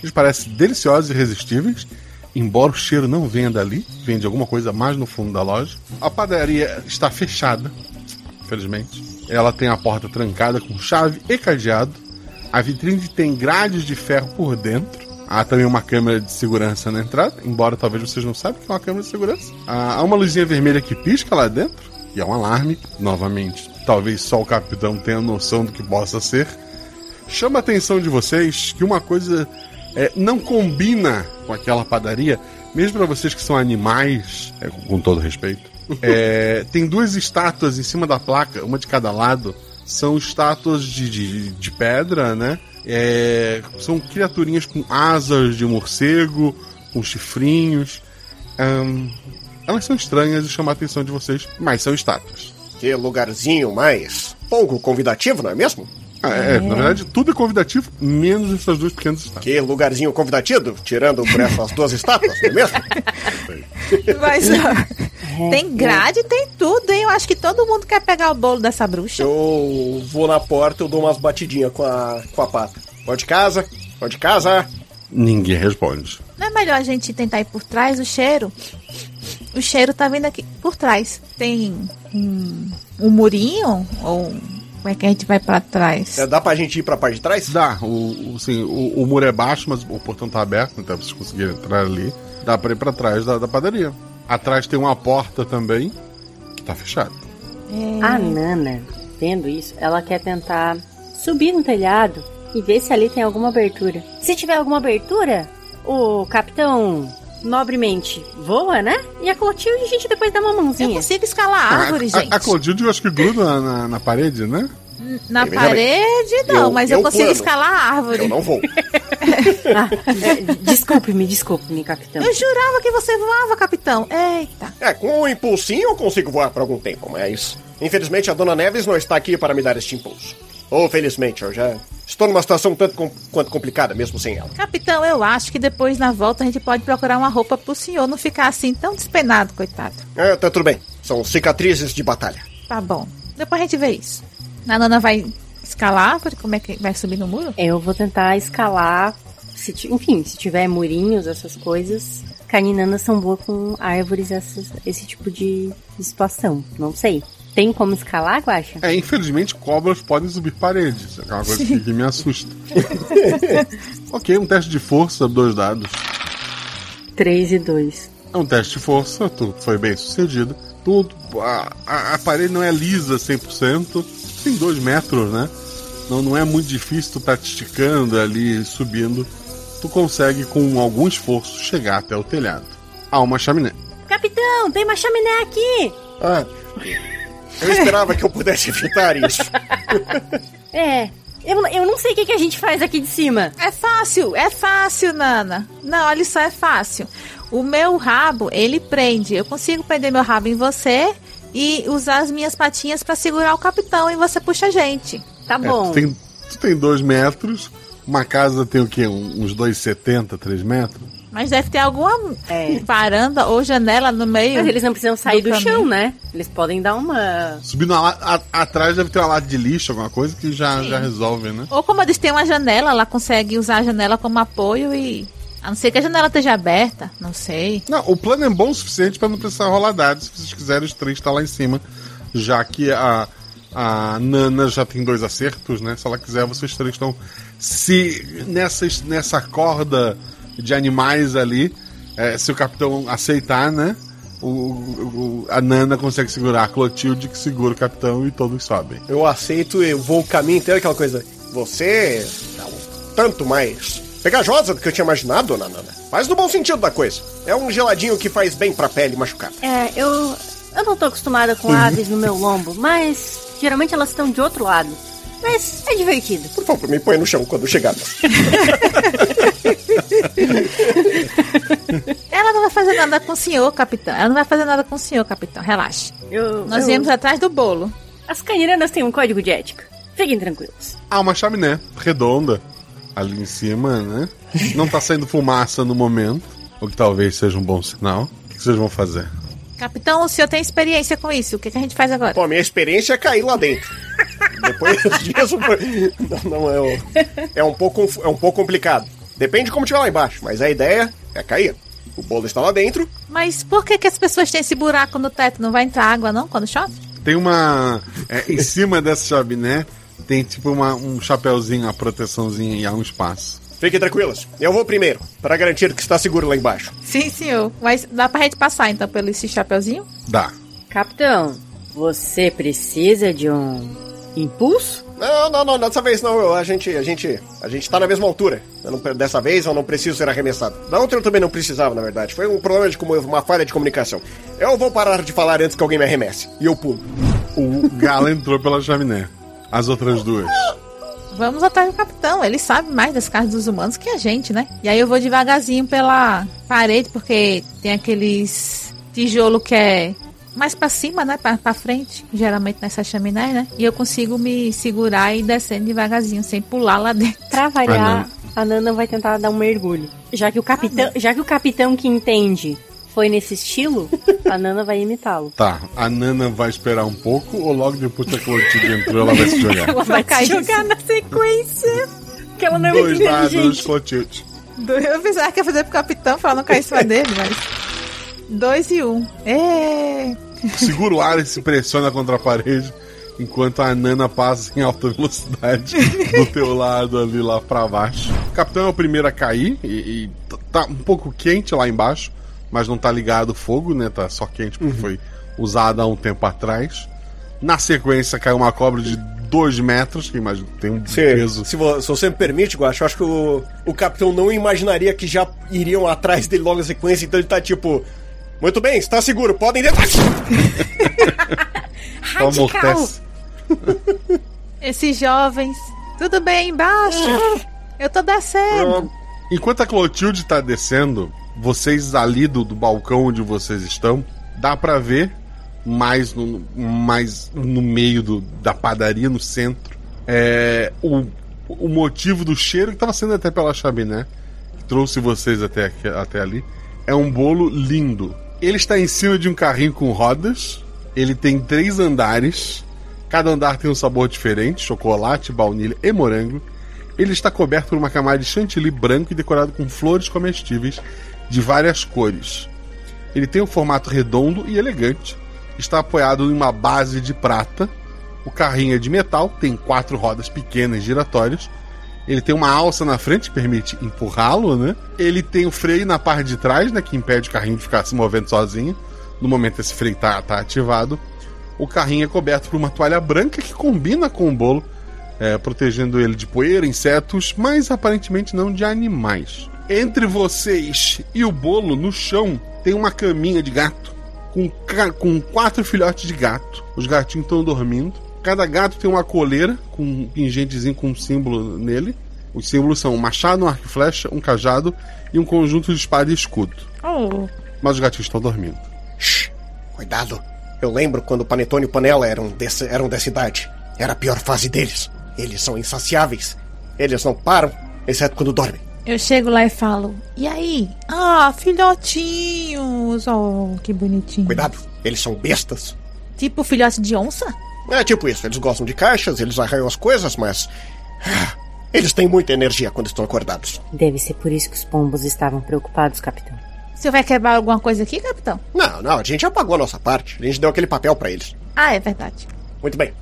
Eles parecem deliciosos e irresistíveis. embora o cheiro não venha dali, vem de alguma coisa mais no fundo da loja. A padaria está fechada, infelizmente. Ela tem a porta trancada com chave e cadeado. A vitrine tem grades de ferro por dentro. Há também uma câmera de segurança na entrada, embora talvez vocês não saibam que é uma câmera de segurança. Há uma luzinha vermelha que pisca lá dentro, e é um alarme, novamente. Talvez só o capitão tenha noção do que possa ser. Chama a atenção de vocês que uma coisa é, não combina com aquela padaria, mesmo para vocês que são animais, é, com todo respeito. É, tem duas estátuas em cima da placa, uma de cada lado. São estátuas de, de, de pedra, né? É, são criaturinhas com asas de morcego, com chifrinhos. Ahn, elas são estranhas e chamam a atenção de vocês, mas são estátuas. Que lugarzinho mais pouco convidativo, não é mesmo? Ah, é, na verdade, tudo é convidativo, menos essas duas pequenas estátuas. Que lugarzinho convidativo, tirando por essas duas estátuas, não é mesmo? Mas ó, tem grade, tem tudo, hein? Eu acho que todo mundo quer pegar o bolo dessa bruxa. Eu vou na porta, eu dou umas batidinhas com a, com a pata. Pode casa, pode casa. Ninguém responde. Não é melhor a gente tentar ir por trás? O cheiro. O cheiro tá vindo aqui por trás. Tem um, um murinho? Ou como é que a gente vai pra trás? É, dá pra gente ir pra parte de trás? Dá, o, o, assim, o, o muro é baixo, mas o portão tá aberto, então vocês conseguirem entrar ali. Dá pra ir pra trás da, da padaria. Atrás tem uma porta também, que tá fechada. A Nana, vendo isso, ela quer tentar subir no telhado e ver se ali tem alguma abertura. Se tiver alguma abertura, o capitão nobremente voa, né? E a Clotilde a gente depois dá uma mãozinha. Eu consigo escalar a árvore, a, gente. A, a Clotilde eu acho que gruda na, na, na parede, né? Na parede, não, eu- mas eu, eu consigo plano. escalar a árvore. Eu não vou. Ah, desculpe-me, desculpe-me, capitão. Eu jurava que você voava, capitão. Eita. É, com um impulsinho eu consigo voar por algum tempo, mas infelizmente a dona Neves não está aqui para me dar este impulso. Ou felizmente, eu já estou numa situação tanto com- quanto complicada mesmo sem ela. Capitão, eu acho que depois na volta a gente pode procurar uma roupa pro senhor não ficar assim tão despenado, coitado. É, tá tudo bem. São cicatrizes de batalha. Tá bom. Depois a gente vê isso. A Nana vai escalar? Como é que vai subir no muro? Eu vou tentar escalar. Se ti- enfim, se tiver murinhos, essas coisas. Caninanas são boas com árvores, essas, esse tipo de, de situação. Não sei. Tem como escalar, Guaxa? É, infelizmente, cobras podem subir paredes. É uma coisa que, que me assusta. ok, um teste de força, dois dados. 3 e 2. É um teste de força, tu foi bem sucedido. Tudo, a, a, a parede não é lisa 100%, tem dois metros, né? Não, não é muito difícil tu tá te esticando ali, subindo. Tu consegue, com algum esforço, chegar até o telhado. Há uma chaminé. Capitão, tem uma chaminé aqui! Ah, eu esperava que eu pudesse evitar isso. É. Eu, eu não sei o que, que a gente faz aqui de cima. É fácil, é fácil, Nana. Não, olha só, é fácil. O meu rabo, ele prende. Eu consigo prender meu rabo em você e usar as minhas patinhas pra segurar o capitão e você puxa a gente. Tá É, bom. tu, tem, tu tem dois metros, uma casa tem o quê? Um- Uns 2,70, 3 metros? Mas deve ter alguma É. varanda ou janela no meio. Mas eles não precisam sair do, do chão, né? Eles podem dar uma. Subindo a atrás deve ter uma lata de lixo, alguma coisa que já, já resolve, né? Ou como eles têm uma janela, ela consegue usar a janela como apoio e. A não ser que a janela esteja aberta, não sei. Não, o plano é bom o suficiente para não precisar rolar dados. Se vocês quiserem, os três estão lá em cima. Já que a, a Nana já tem dois acertos, né? Se ela quiser, vocês três estão. Se nessa, nessa corda de animais ali, é, se o capitão aceitar, né? O, o- a Nana consegue segurar a Clotilde, que segura o capitão e todos sobem. Eu aceito e vou o caminho inteiro, aquela coisa. Você é um tanto mais pegajosa do que eu tinha imaginado, Nana. Mas no bom sentido da coisa. É um geladinho que faz bem pra pele machucada. É, eu. Eu não tô acostumada com aves no meu lombo, mas geralmente elas estão de outro lado. Mas é divertido. Por favor, me põe no chão quando chegar. Ela não vai fazer nada com o senhor, capitão. Ela não vai fazer nada com o senhor, capitão. Relaxe. Eu, Nós eu- viemos atrás do bolo. As caniranas têm um código de ética. Fiquem tranquilos. Há uma chaminé redonda ali em cima, né? Não tá saindo fumaça no momento, o que talvez seja um bom sinal. O que vocês vão fazer? Capitão, o senhor tem experiência com isso. O que, que a gente faz agora? Pô, minha experiência é cair lá dentro. Depois disso. Não, não, é, um, é, um pouco, é um pouco complicado. Depende de como tiver lá embaixo, mas a ideia é cair. O bolo está lá dentro. Mas por que, que as pessoas têm esse buraco no teto? Não vai entrar água, não, quando chove? Tem uma. é, em cima dessa chaminé tem tipo uma, um chapéuzinho, uma proteçãozinha e há um espaço. Fiquem tranquilos. Eu vou primeiro, para garantir que está seguro lá embaixo. Sim, senhor. Mas dá pra gente passar, então, pelo esse chapeuzinho? Dá. Capitão, você precisa de um impulso? Não, não, não, dessa vez não. A gente, a gente, a gente tá na mesma altura. Eu não- dessa vez eu não preciso ser arremessado. Da outra eu também não precisava, na verdade. Foi um problema de como uma falha de comunicação. Eu vou parar de falar antes que alguém me arremesse. E eu pulo. O galo entrou pela chaminé. As outras duas. Vamos atrás do capitão. Ele sabe mais das casas dos humanos que a gente, né? E aí eu vou devagarzinho pela parede, porque tem aqueles tijolo que é mais pra cima, né? Pra, pra frente, geralmente nessa chaminé, né? E eu consigo me segurar e ir descendo devagarzinho, sem pular lá dentro. Pra variar, a Nana vai tentar dar um mergulho. Já que o capitão, já que o capitão que entende foi nesse estilo, a Nana vai imitá-lo. Tá, a Nana vai esperar um pouco ou logo depois que a Clotilde entrou ela vai se jogar? Ela vai se jogar na sequência. Que ela não é muito Dois dados, inteligente. Clotilde. Eu pensava que ia fazer pro capitão pra não cair em cima dele, mas. Dois e um. É. Segura o ar e se pressiona contra a parede enquanto a Nana passa em alta velocidade do teu lado ali lá pra baixo. O capitão é o primeiro a cair e, e tá um pouco quente lá embaixo, mas não tá ligado o fogo, né? Tá só quente porque foi usado há um tempo atrás. Na sequência caiu uma cobra de 2 metros, que imagina tem um Se, peso. se, vo- se você me permite, Guacho, eu acho que o, o capitão não imaginaria que já iriam atrás dele logo na sequência, então ele tá tipo. Muito bem, está seguro, podem descer. Amortece. Esses jovens. Tudo bem embaixo? Eu tô descendo. Enquanto a Clotilde tá descendo, vocês ali do, do balcão onde vocês estão, dá pra ver mais no, mais no meio do- da padaria, no centro, é, o, o motivo do cheiro que tava sendo até pela chaminé, que trouxe vocês até, aqui- até ali, é um bolo lindo. Ele está em cima de um carrinho com rodas, ele tem três andares, cada andar tem um sabor diferente, chocolate, baunilha e morango. Ele está coberto por uma camada de chantilly branco e decorado com flores comestíveis de várias cores. Ele tem um formato redondo e elegante. Está apoiado em uma base de prata. O carrinho é de metal, tem quatro rodas pequenas giratórias. Ele tem uma alça na frente que permite empurrá-lo, né? Ele tem o freio na parte de trás, né? Que impede o carrinho de ficar se movendo sozinho. No momento esse freio tá, tá ativado. O carrinho é coberto por uma toalha branca que combina com o bolo, é, protegendo ele de poeira, insetos, mas aparentemente não de animais. Entre vocês e o bolo, no chão, tem uma caminha de gato com, com quatro filhotes de gato. Os gatinhos estão dormindo. Cada gato tem uma coleira com um pingentezinho com um símbolo nele. Os símbolos são um machado, um arco e flecha, um cajado e um conjunto de espada e escudo. Oh. Mas os gatinhos estão dormindo. Cuidado. Eu lembro quando o Panetone e o Panela eram, desse, eram dessa idade. Era a pior fase deles. Eles são insaciáveis. Eles não param, exceto quando dormem. Eu chego lá e falo: E aí? Ah, filhotinhos. Oh, que bonitinho. Cuidado, eles são bestas. Tipo filhote de onça? É tipo isso, eles gostam de caixas, eles arranham as coisas, mas. ah, Eles têm muita energia quando estão acordados. Deve ser por isso que os pombos estavam preocupados, capitão. Você vai quebrar alguma coisa aqui, capitão? Não, não, a gente já pagou a nossa parte. A gente deu aquele papel pra eles. Ah, é verdade. Muito bem.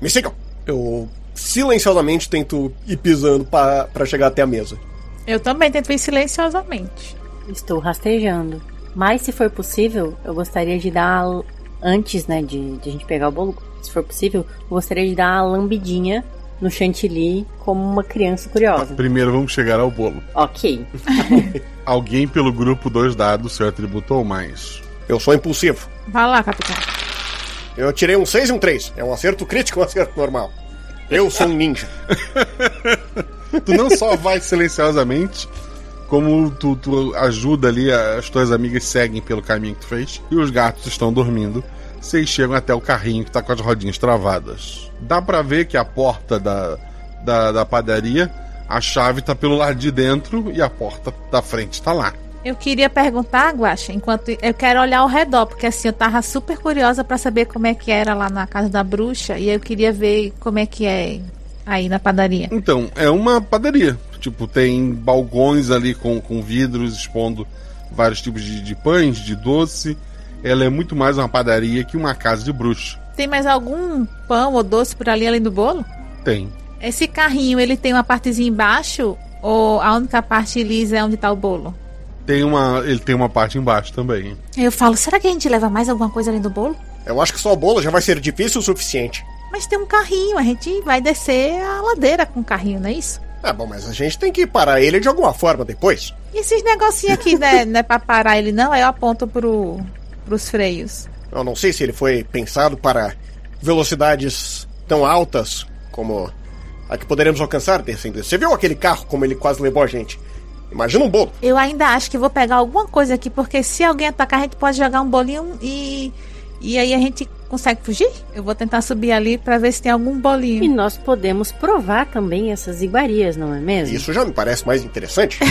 Me sigam. Eu silenciosamente tento ir pisando pra pra chegar até a mesa. Eu também tento ir silenciosamente. Estou rastejando. Mas se for possível, eu gostaria de dar antes, né, de, de a gente pegar o bolo, se for possível, eu gostaria de dar uma lambidinha no chantilly como uma criança curiosa. Primeiro vamos chegar ao bolo. Ok. Alguém pelo grupo dois dados, seu atributo ou mais. Eu sou impulsivo. Vai lá, capitão. Eu tirei um 6 e um 3. É um acerto crítico ou um acerto normal? Eu sou um ninja. Tu não só vai silenciosamente, como tu, tu ajuda ali, as tuas amigas seguem pelo caminho que tu fez, e os gatos estão dormindo. Vocês chegam até o carrinho que tá com as rodinhas travadas. Dá pra ver que a porta da, da, da padaria, a chave tá pelo lado de dentro e a porta da frente tá lá. Eu queria perguntar, Guaxa, enquanto eu quero olhar ao redor, porque assim eu tava super curiosa pra saber como é que era lá na casa da bruxa e eu queria ver como é que é aí na padaria. Então, é uma padaria. Tipo, tem balcões ali com, com vidros expondo vários tipos de, de pães, de doce. Ela é muito mais uma padaria que uma casa de bruxo. Tem mais algum pão ou doce por ali além do bolo? Tem. Esse carrinho, ele tem uma partezinha embaixo ou a única parte lisa é onde tá o bolo? Tem uma, ele tem uma parte embaixo também. Eu falo, será que a gente leva mais alguma coisa além do bolo? Eu acho que só o bolo já vai ser difícil o suficiente. Mas tem um carrinho, a gente vai descer a ladeira com o carrinho, não é isso? Ah, bom, mas a gente tem que parar ele de alguma forma depois. E esses negocinhos aqui, né, não é pra parar ele não, aí eu aponto pro, pros freios. Eu não sei se ele foi pensado para velocidades tão altas como a que poderemos alcançar descendo. Você viu aquele carro como ele quase levou a gente? Imagina um bolo. Eu ainda acho que vou pegar alguma coisa aqui, porque se alguém atacar, a gente pode jogar um bolinho e. E aí a gente consegue fugir? Eu vou tentar subir ali pra ver se tem algum bolinho. E nós podemos provar também essas iguarias, não é mesmo? Isso já me parece mais interessante.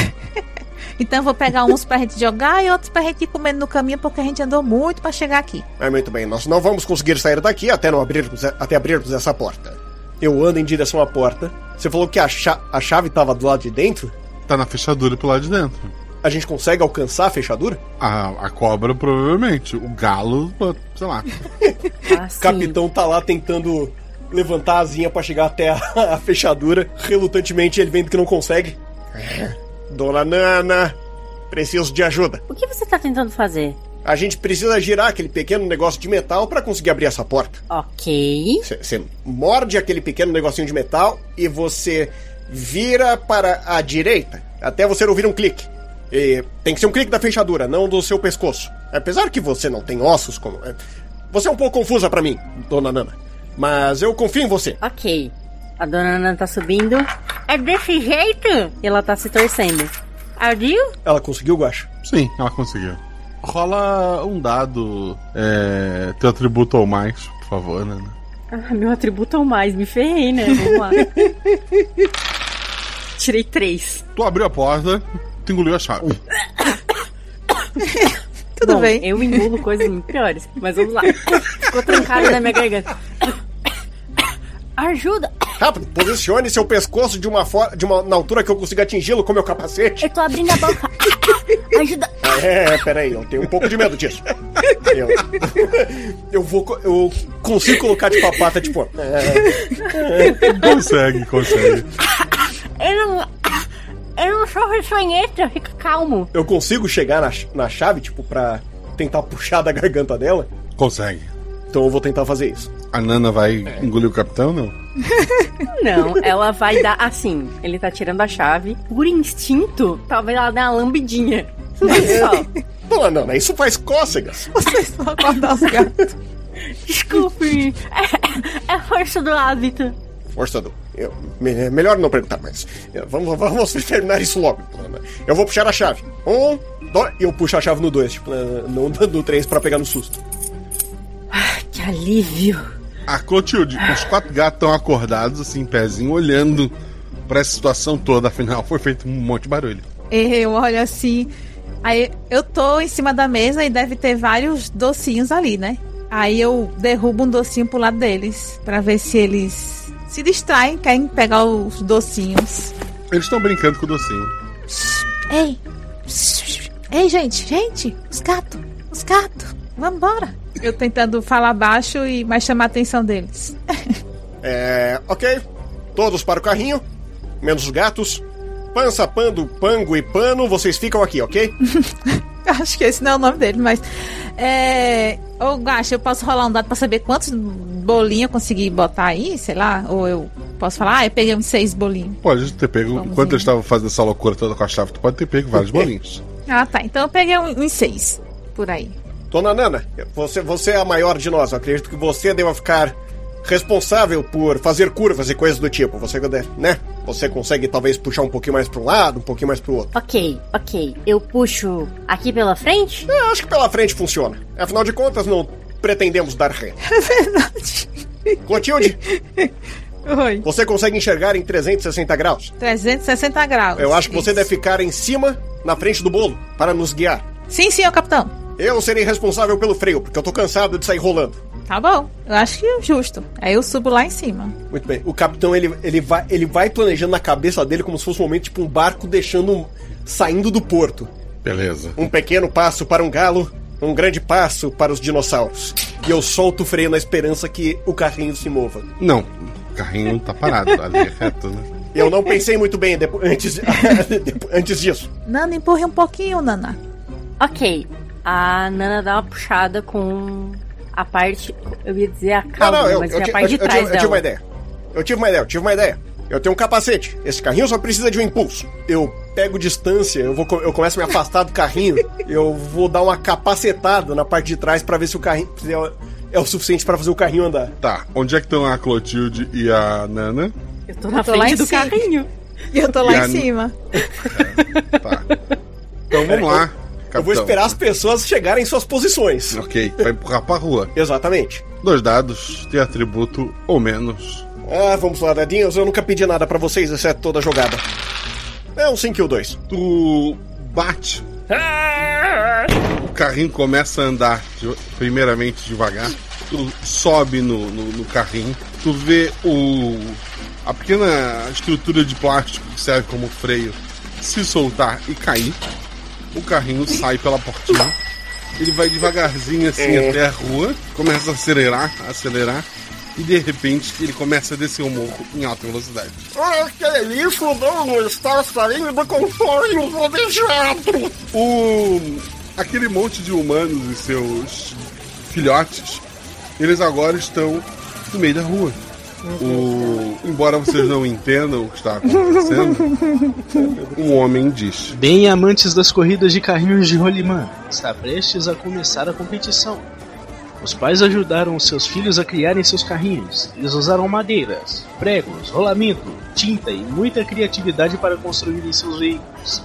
Então eu vou pegar uns pra gente jogar e outros pra gente ir comendo no caminho, porque a gente andou muito pra chegar aqui. É muito bem, nós não vamos conseguir sair daqui até não abrirmos, até abrirmos essa porta. Eu ando em direção à porta. Você falou que a, cha a chave tava do lado de dentro? Tá na fechadura pro lado de dentro. A gente consegue alcançar a fechadura? A, a cobra, provavelmente. O galo, sei lá. Ah, o capitão tá lá tentando levantar a asinha pra chegar até a, a fechadura. Relutantemente, ele vendo que não consegue. Dona Nana, preciso de ajuda. O que você tá tentando fazer? A gente precisa girar aquele pequeno negócio de metal para conseguir abrir essa porta. Ok. Você morde aquele pequeno negocinho de metal e você vira para a direita até você ouvir um clique. E tem que ser um clique da fechadura, não do seu pescoço. Apesar que você não tem ossos como. é, Você é um pouco confusa para mim, dona Nana. Mas eu confio em você. Ok. A dona Nana tá subindo. É desse jeito? E ela tá se torcendo. Abriu? Ela conseguiu, Guacha? Sim, ela conseguiu. Rola um dado. É, teu atributo ou mais, por favor, né? Ah, meu atributo é o mais. Me ferrei, né? Vamos lá. Tirei três. Tu abriu a porta, tu engoliu a chave. Tudo Bom, bem. Eu engulo coisas muito piores. Mas vamos lá. Ficou trancado na minha garganta. Ajuda! Rápido, posicione seu pescoço de uma, for... de uma na altura que eu consiga atingi-lo com meu capacete. Eu tô abrindo a boca. Ajuda! É, peraí, eu tenho um pouco de medo disso. Eu, eu vou. Eu consigo colocar de papata, tipo. é, consegue, consegue. Eu não. Eu não sou sonheta, fica calmo. eu consigo chegar na, na chave, tipo, pra tentar puxar da garganta dela. Consegue. Então eu vou tentar fazer isso. A Nana vai engolir o capitão, não? Não, ela vai dar assim. Ele tá tirando a chave. Por instinto, talvez ela dê uma lambidinha. Só. Dona Nana, isso faz cócegas. Vocês vão acordar os gatos. Desculpe. É, é força do hábito. Força do. Eu, me- melhor não perguntar mais. Vamos, vamos terminar isso logo. Eu vou puxar a chave. Um, dois. E eu puxo a chave no dois, tipo, no, no três pra pegar no susto. Que alívio. A Clotilde, os quatro gatos estão acordados, assim, em pezinho, olhando pra essa situação toda. Afinal, foi feito um monte de barulho. Eu olho assim. Aí eu tô em cima da mesa e deve ter vários docinhos ali, né? Aí eu derrubo um docinho pro lado deles. Pra ver se eles se distraem, querem pegar os docinhos. Eles estão brincando com o docinho. Ei! Ei, gente, gente! Os gatos! Os gatos! Vambora! Eu tentando falar baixo e mais chamar a atenção deles. É. Ok. Todos para o carrinho. Menos os gatos. Pança, pando, pango e pano, vocês ficam aqui, ok? Acho que esse não é o nome dele, mas. É. Ô, Gacha, eu posso rolar um dado pra saber quantos bolinhos eu consegui botar aí, sei lá? Ou eu posso falar, ah, eu peguei uns seis bolinhos. Pode ter pego, Vamos enquanto ver. eles estavam fazendo essa loucura toda com a chave, tu pode ter pego vários bolinhos. Ah, tá. Então eu peguei um- uns seis por aí. Dona Nana, você, você é a maior de nós. Eu acredito que você deva ficar responsável por fazer curvas e coisas do tipo. Você, né? Você consegue talvez puxar um pouquinho mais para um lado, um pouquinho mais para o outro. Ok, ok. Eu puxo aqui pela frente? É, acho que pela frente funciona. Afinal de contas, não pretendemos dar ré. É verdade. Clotilde, Oi. você consegue enxergar em 360 graus? 360 graus. Eu acho que você Isso. deve ficar em cima, na frente do bolo, para nos guiar. Sim, senhor capitão. Eu serei responsável pelo freio, porque eu tô cansado de sair rolando. Tá bom. Eu acho que é justo. Aí eu subo lá em cima. Muito bem. O capitão, ele, ele, vai, ele vai planejando na cabeça dele como se fosse um momento tipo um barco deixando. um- saindo do porto. Beleza. Um pequeno passo para um galo, um grande passo para os dinossauros. E eu solto o freio na esperança que o carrinho se mova. Não, o carrinho tá parado, ali é reto, né? Eu não pensei muito bem depo- antes, antes disso. Nana, empurre um pouquinho, Nana. Ok. A Nana dá uma puxada com a parte. Eu ia dizer a cauda, não, eu, mas eu, é a parte eu, de eu trás eu dela. tive uma ideia. Eu tive uma ideia, eu tive uma ideia. Eu tenho um capacete. Esse carrinho só precisa de um impulso. Eu pego distância, eu, vou, eu começo a me afastar do carrinho. eu vou dar uma capacetada na parte de trás pra ver se o carrinho se é, é o suficiente pra fazer o carrinho andar. Tá, onde é que estão a Clotilde e a Nana? Eu tô na Eu tô lá frente do cima. carrinho. E eu tô lá E a- em cima. Então vamos lá. Eu vou capitão. esperar as pessoas chegarem em suas posições. Ok, vai empurrar pra rua. Exatamente. Dois dados, de atributo ou menos. Ah, vamos lá, dadinhos. Eu nunca pedi nada pra vocês, exceto toda a jogada. É um 5 e o 2. Tu bate. O carrinho começa a andar, primeiramente devagar. Tu sobe no, no, no carrinho. Tu vê o a pequena estrutura de plástico que serve como freio se soltar e cair. O carrinho sai pela portinha. Ele vai devagarzinho assim É. até a rua, começa a acelerar, a acelerar. E de repente ele começa a descer o morro em alta velocidade. Que isso? Não está saindo do controle objeto. O aquele monte de humanos e seus filhotes, eles agora estão no meio da rua. O, embora vocês não entendam o que está acontecendo, um homem diz: Bem, amantes das corridas de carrinhos de rolimã, está prestes a começar a competição. Os pais ajudaram os seus filhos a criarem seus carrinhos. Eles usaram madeiras, pregos, rolamento, tinta e muita criatividade para construírem seus veículos.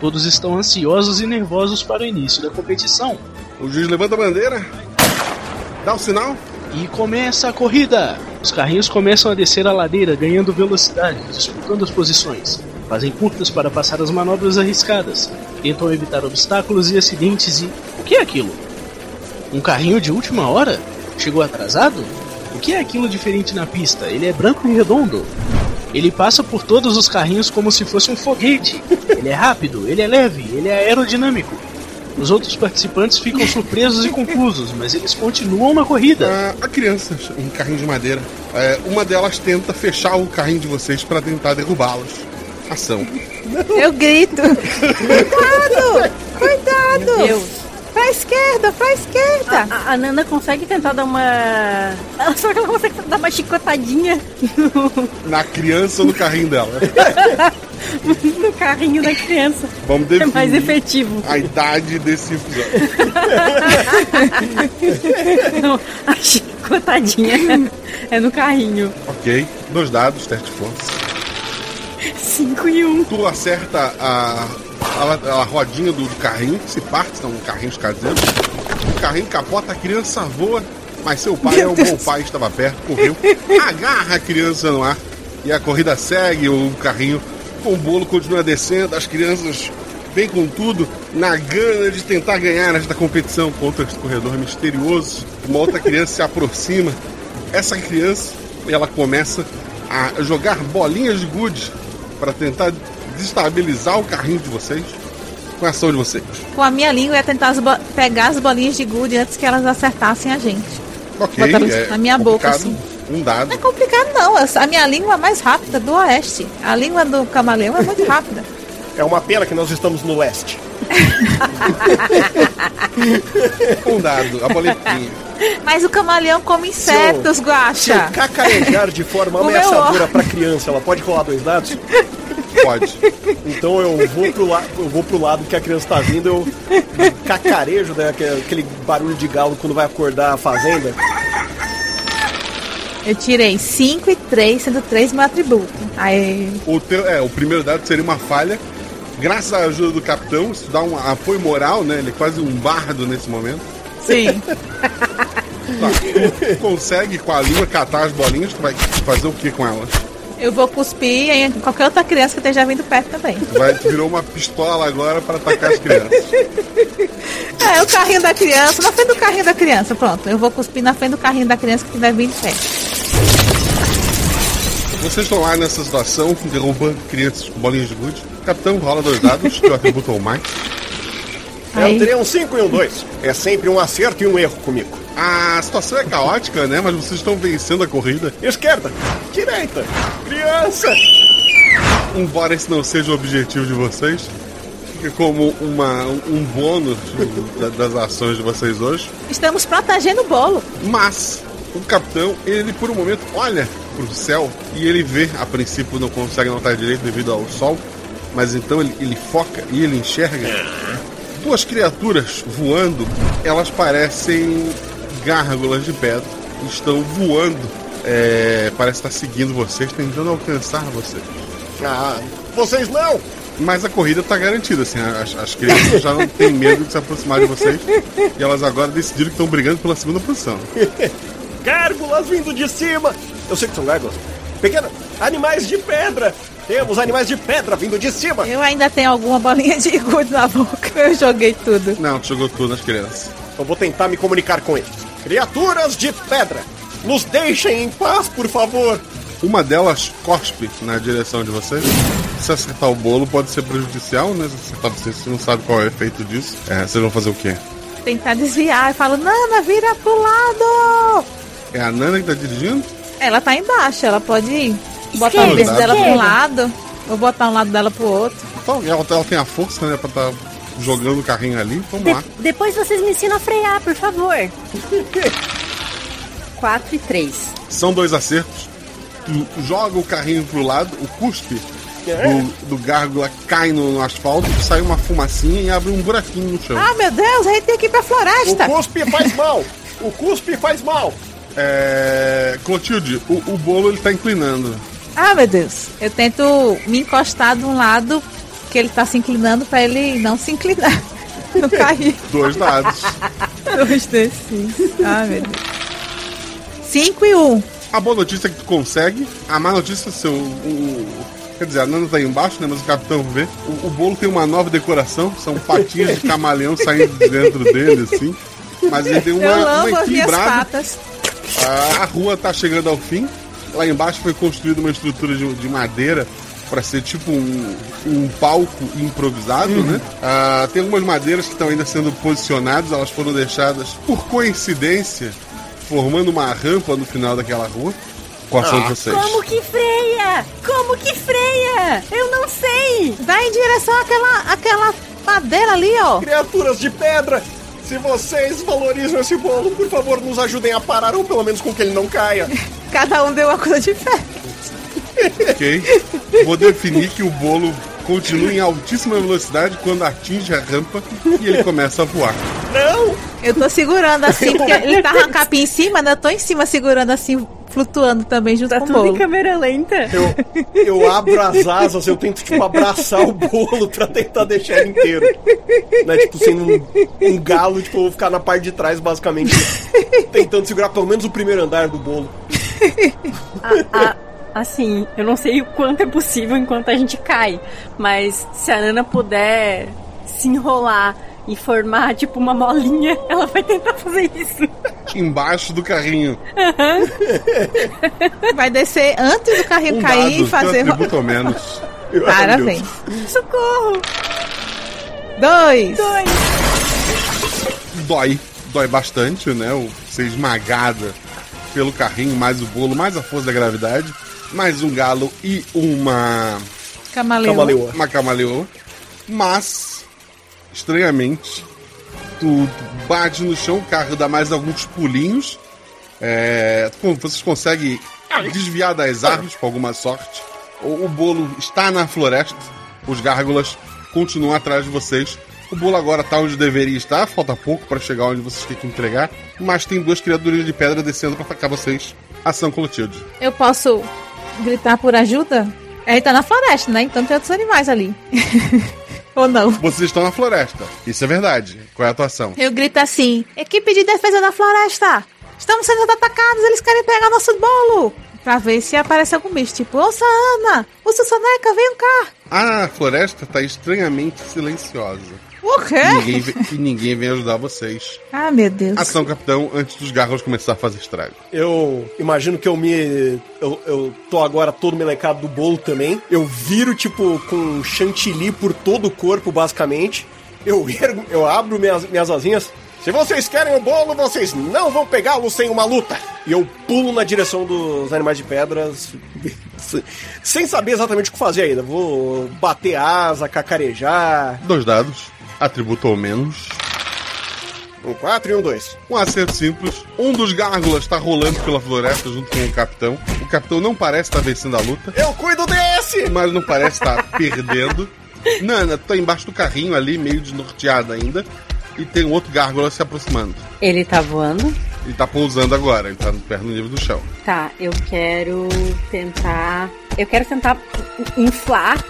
Todos estão ansiosos e nervosos para o início da competição. O juiz levanta a bandeira, dá o sinal e começa a corrida. Os carrinhos começam a descer a ladeira, ganhando velocidade, disputando as posições. Fazem curtas para passar as manobras arriscadas. Tentam evitar obstáculos e acidentes e. O que é aquilo? Um carrinho de última hora? Chegou atrasado? O que é aquilo diferente na pista? Ele é branco e redondo. Ele passa por todos os carrinhos como se fosse um foguete. Ele é rápido, ele é leve, ele é aerodinâmico. Os outros participantes ficam surpresos e confusos, mas eles continuam na corrida. Ah, há crianças em carrinho de madeira. É, uma delas tenta fechar o carrinho de vocês para tentar derrubá-los. Ação. Eu grito. Cuidado! Cuidado! Meu Deus. Pra esquerda, pra esquerda. A, a Nana consegue tentar dar uma. Ela só que ela consegue dar uma chicotadinha Na criança ou no carrinho dela. no carrinho da criança. Vamos É definir mais efetivo. a idade desse episódio. Não, a chicotadinha é no carrinho. Ok, dois dados, teste de força. 5 e 1. Um. Tu acerta a, a, a rodinha do, do carrinho, que se parte, são carrinhos caseiros. O carrinho capota, a criança voa, mas seu pai é um bom pai, estava perto, correu, agarra a criança no ar e a corrida segue, o carrinho com o bolo continua descendo, as crianças vêm com tudo na gana de tentar ganhar esta competição contra esse corredor misterioso. Uma outra criança se aproxima. Essa criança, ela começa a jogar bolinhas de gude para tentar desestabilizar o carrinho de vocês. Com a ação de vocês. Com a minha língua eu ia tentar as pegar as bolinhas de gude antes que elas acertassem a gente. Ok, é na minha boca, complicado. assim. Um dado. Não é complicado, não. A minha língua é mais rápida do oeste. A língua do camaleão é muito rápida. É uma pena que nós estamos no leste. Um dado, a boletinha. Mas o camaleão come insetos, Se eu Guaxa. cacarejar de forma ameaçadora ó. pra criança, ela pode rolar dois dados? Pode. Então eu vou pro, la eu vou pro lado que a criança tá vindo, eu cacarejo, né, aquele- barulho de galo quando vai acordar a fazenda. Eu tirei 5 e 3, sendo 3 meu atributo. Aí. O, teu, é, o primeiro dado seria uma falha. Graças à ajuda do capitão, isso dá um apoio moral, né? Ele é quase um bardo nesse momento. Sim. Tá. Tu consegue com a língua catar as bolinhas, tu vai fazer o que com elas? Eu vou cuspir em qualquer outra criança que esteja vindo perto também. Vai, virou uma pistola agora para atacar as crianças. É, o carrinho da criança, na frente do carrinho da criança, pronto. Eu vou cuspir na frente do carrinho da criança que estiver vindo perto. Vocês estão lá nessa situação, derrubando crianças com bolinhas de gude. Capitão, rola dois dados, que eu atributo ao mais. Eu teria um 5 e um 2. É sempre um acerto e um erro comigo. A situação é caótica, né? Mas vocês estão vencendo a corrida. Esquerda, direita, criança. Embora esse não seja o objetivo de vocês, fica como uma, um bônus da- das ações de vocês hoje. Estamos protegendo o bolo. Mas o capitão, ele por um momento olha pro céu e ele vê, a princípio não consegue notar direito devido ao sol, mas então ele, ele foca e ele enxerga duas criaturas voando. Elas parecem gárgulas de pedra, estão voando. É, parece estar seguindo vocês, tentando alcançar vocês. Ah, vocês não! Mas a corrida tá garantida, assim, as, as crianças já não têm medo de se aproximar de vocês. E elas agora decidiram que estão brigando pela segunda posição. Gárgulas vindo de cima! Eu sei que são gárgulas. Pequena, animais de pedra! Temos animais de pedra vindo de cima! Eu ainda tenho alguma bolinha de gude na boca. Eu joguei tudo. Não, tu jogou tudo nas crianças. Eu vou tentar me comunicar com eles. Criaturas de pedra! Nos deixem em paz, por favor! Uma delas cospe na direção de vocês. Se acertar o bolo pode ser prejudicial, né? Se acertar vocês, você não sabe qual é o efeito disso. É, vocês vão fazer o quê? Tentar desviar. Eu falo, Nana, vira pro lado. É a Nana que tá dirigindo? Ela tá embaixo, ela pode ir. Botar Esquerda, o peso dela pra um lado. Ou botar um lado dela pro outro. Então, ela, ela tem a força, né? Pra tá jogando o carrinho ali. Vamos lá. De- depois vocês me ensinam a frear, por favor. 4 e 3. São dois acertos. Tu joga o carrinho pro lado, o cuspe do, do gárgula cai no, no asfalto, sai uma fumacinha e abre um buraquinho no chão. Ah, meu Deus, a gente tem que ir pra floresta. O cuspe faz mal! O cuspe faz mal! É. Clotilde, o, o bolo ele tá inclinando. Ah, meu Deus. Eu tento me encostar de um lado que ele tá se inclinando pra ele não se inclinar. Não cair. Dois dados. Dois desses. Ah, meu Deus. Cinco e um. A boa notícia é que tu consegue. A má notícia é seu. O, quer dizer, a Nana tá aí embaixo, né? Mas o capitão vê. O, o bolo tem uma nova decoração. São patinhas de camaleão saindo de dentro dele, assim. Mas ele tem uma, Eu uma equilibrada. patas. A, a rua tá chegando ao fim. Lá embaixo foi construída uma estrutura de, de madeira para ser tipo um, um palco improvisado, né? Ah, tem algumas madeiras que estão ainda sendo posicionadas, elas foram deixadas por coincidência, formando uma rampa no final daquela rua. Com a ação de vocês. Como que freia? Como que freia? Eu não sei. Vai em direção àquela, àquela madeira ali, ó. Criaturas de pedra! Se vocês valorizam esse bolo, por favor, nos ajudem a parar, ou pelo menos com que ele não caia. Cada um deu uma coisa diferente. Ok? Vou definir que o bolo continua em altíssima velocidade quando atinge a rampa e ele começa a voar. Não! Eu tô segurando assim, porque ele tá com a capinha em cima, né? Eu tô em cima segurando assim, flutuando também junto com o Tudo em bolo. câmera lenta. Eu, eu abro as asas, eu tento, tipo, abraçar o bolo pra tentar deixar ele inteiro. Né? Tipo, sendo um, um galo, tipo, eu vou ficar na parte de trás, basicamente, tentando segurar pelo menos o primeiro andar do bolo. Ah, assim, eu não sei o quanto é possível enquanto a gente cai, mas se a Nana puder se enrolar e formar tipo uma molinha, ela vai tentar fazer isso. Embaixo do carrinho. Vai descer antes do carrinho Um cair dado, e fazer. ou menos. Parabéns. Socorro! Dois. Dois. Dói. Dói bastante, né? O ser esmagada pelo carrinho, mais o bolo, mais a força da gravidade. Mais um galo e uma. Camaleão. Uma camaleoa. Mas, estranhamente, tu, bate no chão, o carro dá mais alguns pulinhos. É, vocês conseguem desviar das árvores com alguma sorte. O, o bolo está na floresta. Os gárgulas continuam atrás de vocês. O bolo agora está onde deveria estar. Falta pouco para chegar onde vocês têm que entregar. Mas tem duas criaturas de pedra descendo para atacar vocês. Ação Clotilde. Eu posso gritar por ajuda? Ele tá na floresta, né? Então tem outros animais ali. Ou não? Vocês estão na floresta. Isso é verdade. Qual é a atuação? Eu grito assim: Equipe de defesa da floresta! Estamos sendo atacados, eles querem pegar nosso bolo! Pra ver se aparece algum bicho, tipo, ô Sana! Ô Soneca, venham cá! A floresta está estranhamente silenciosa. O quê? Ninguém vem- e ninguém vem ajudar vocês. Ah, meu Deus. Ação, capitão, antes dos garros começar a fazer estrago. Eu imagino que eu me. Eu, eu tô agora todo melecado do bolo também. Eu viro, tipo, com chantilly por todo o corpo, basicamente. Eu ergo, eu abro minhas, minhas asinhas. Se vocês querem o bolo, vocês não vão pegá-lo sem uma luta. E eu pulo na direção dos animais de pedras, sem saber exatamente o que fazer ainda. Vou bater asa, cacarejar. Dois dados, atributo ou menos. Um 4 e um 2. Um acerto simples. Um dos gárgulas está rolando pela floresta junto com o capitão. O capitão não parece estar vencendo a luta. Eu cuido desse! Mas não parece estar perdendo. Nana, tá embaixo do carrinho ali, meio desnorteada ainda. E tem um outro gárgula se aproximando. Ele tá voando? Ele tá pousando agora, ele tá perto do nível do chão. Tá, eu quero tentar. Eu quero tentar inflar.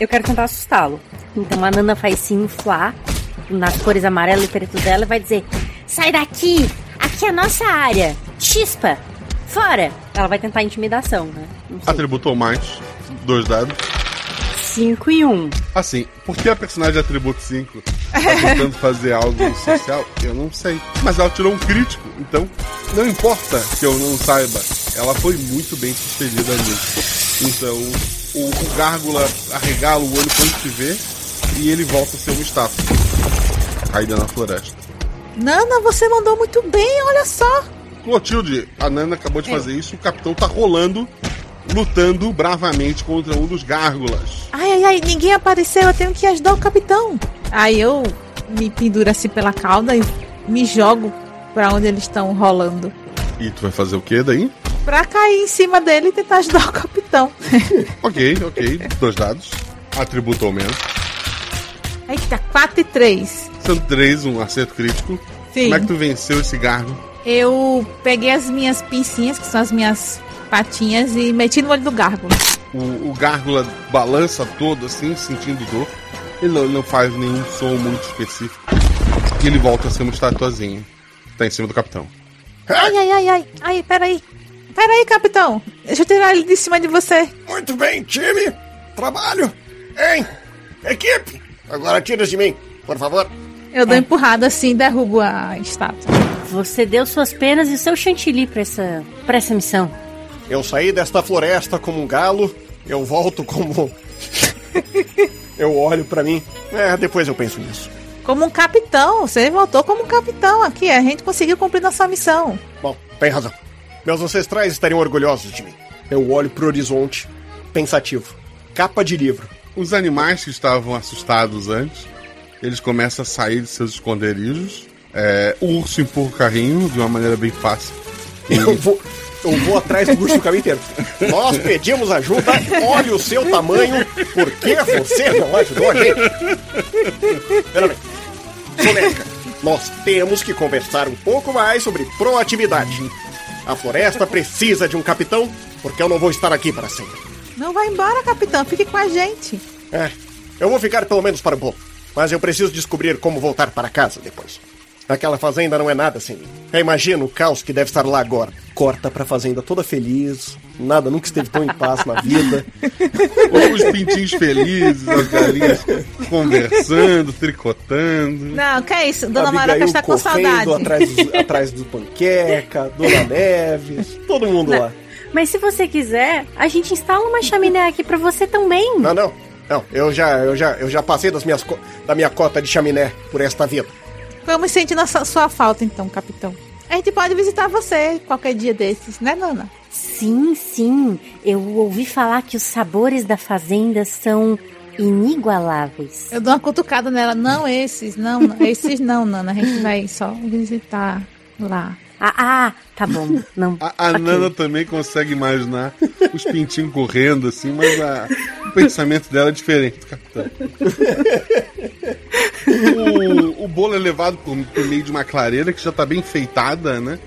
Eu quero tentar assustá-lo. Então a Nana faz sim inflar nas cores amarelo e preto dela e vai dizer: Sai daqui! Aqui é a nossa área! Chispa! Fora! Ela vai tentar intimidação, né? Atributou mais. Dois dados. 5 e 1. Um. Assim, por que a personagem de atributo 5 tá tentando fazer algo social? Eu não sei. Mas ela tirou um crítico, então não importa que eu não saiba. Ela foi muito bem sucedida nisso. Então, o, o gárgula arregala o olho quando te vê e ele volta a ser uma estátua. Caída na floresta. Nana, você mandou muito bem, olha só. Clotilde, a Nana acabou de fazer isso, o capitão tá rolando lutando bravamente contra um dos gárgulas. Ai, ai, ai, ninguém apareceu, eu tenho que ajudar o capitão. Aí eu me penduro assim pela cauda e me jogo para onde eles estão rolando. E tu vai fazer o que daí? Pra cair em cima dele e tentar ajudar o capitão. ok, ok. Dois dados. Atributo. Aí tá 4 e 3. São 3, um acerto crítico. Sim. Como é que tu venceu esse gargo? Eu peguei as minhas pincinhas, que são as minhas patinhas, e meti no olho do gárgula. O, o gárgula balança todo assim, sentindo dor. Ele não, não faz nenhum som muito específico. E ele volta a ser uma estatuazinha. Tá em cima do capitão. Ai, ai, ai, ai. Ai, peraí. Peraí, capitão. Deixa eu tirar ele de cima de você. Muito bem, time. Trabalho. Hein? Equipe. Agora tira de mim, por favor. Eu dou empurrada assim e derrubo a estátua. Você deu suas penas e seu chantilly pra essa, pra essa missão. Eu saí desta floresta como um galo, eu volto como. eu olho para mim. É, depois eu penso nisso. Como um capitão, você voltou como um capitão aqui. A gente conseguiu cumprir nossa missão. Bom, tem razão. Meus ancestrais estariam orgulhosos de mim. Eu olho pro horizonte, pensativo. Capa de livro. Os animais que estavam assustados antes, eles começam a sair de seus esconderijos. É, o urso empurra o carrinho de uma maneira bem fácil. Eu vou, eu vou atrás do urso o caminho inteiro. Nós pedimos ajuda, olha o seu tamanho, por que você não ajudou a gente? Soneca, nós temos que conversar um pouco mais sobre proatividade. A floresta precisa de um capitão, porque eu não vou estar aqui para sempre. Não vai embora, capitão, fique com a gente. É, eu vou ficar pelo menos para o bolo, mas eu preciso descobrir como voltar para casa depois. Aquela fazenda não é nada sem mim. Eu imagino o caos que deve estar lá agora. Corta pra fazenda toda feliz. Nada nunca esteve tão em paz na vida. Os pintinhos felizes, as galinhas conversando, tricotando. Não, que é isso? Dona Maroca está com saudade. Atrás do, atrás do panqueca, Dona Neves, todo mundo não. lá. Mas se você quiser, a gente instala uma chaminé aqui pra você também. Não, não. Não, eu já, eu já, eu já passei das minhas, da minha cota de chaminé por esta vida. Vamos sentir nossa, sua falta então, capitão. A gente pode visitar você qualquer dia desses, né, Nana? Sim, sim. Eu ouvi falar que os sabores da fazenda são inigualáveis. Eu dou uma cutucada nela. Não esses, não, esses não, Nana. A gente vai só visitar lá. Ah, ah tá bom. Não. A, a okay. Nana também consegue imaginar os pintinhos correndo assim, mas a, o pensamento dela é diferente capitão. o, o, bolo é levado por, por, meio de uma clareira que já está bem enfeitada, né?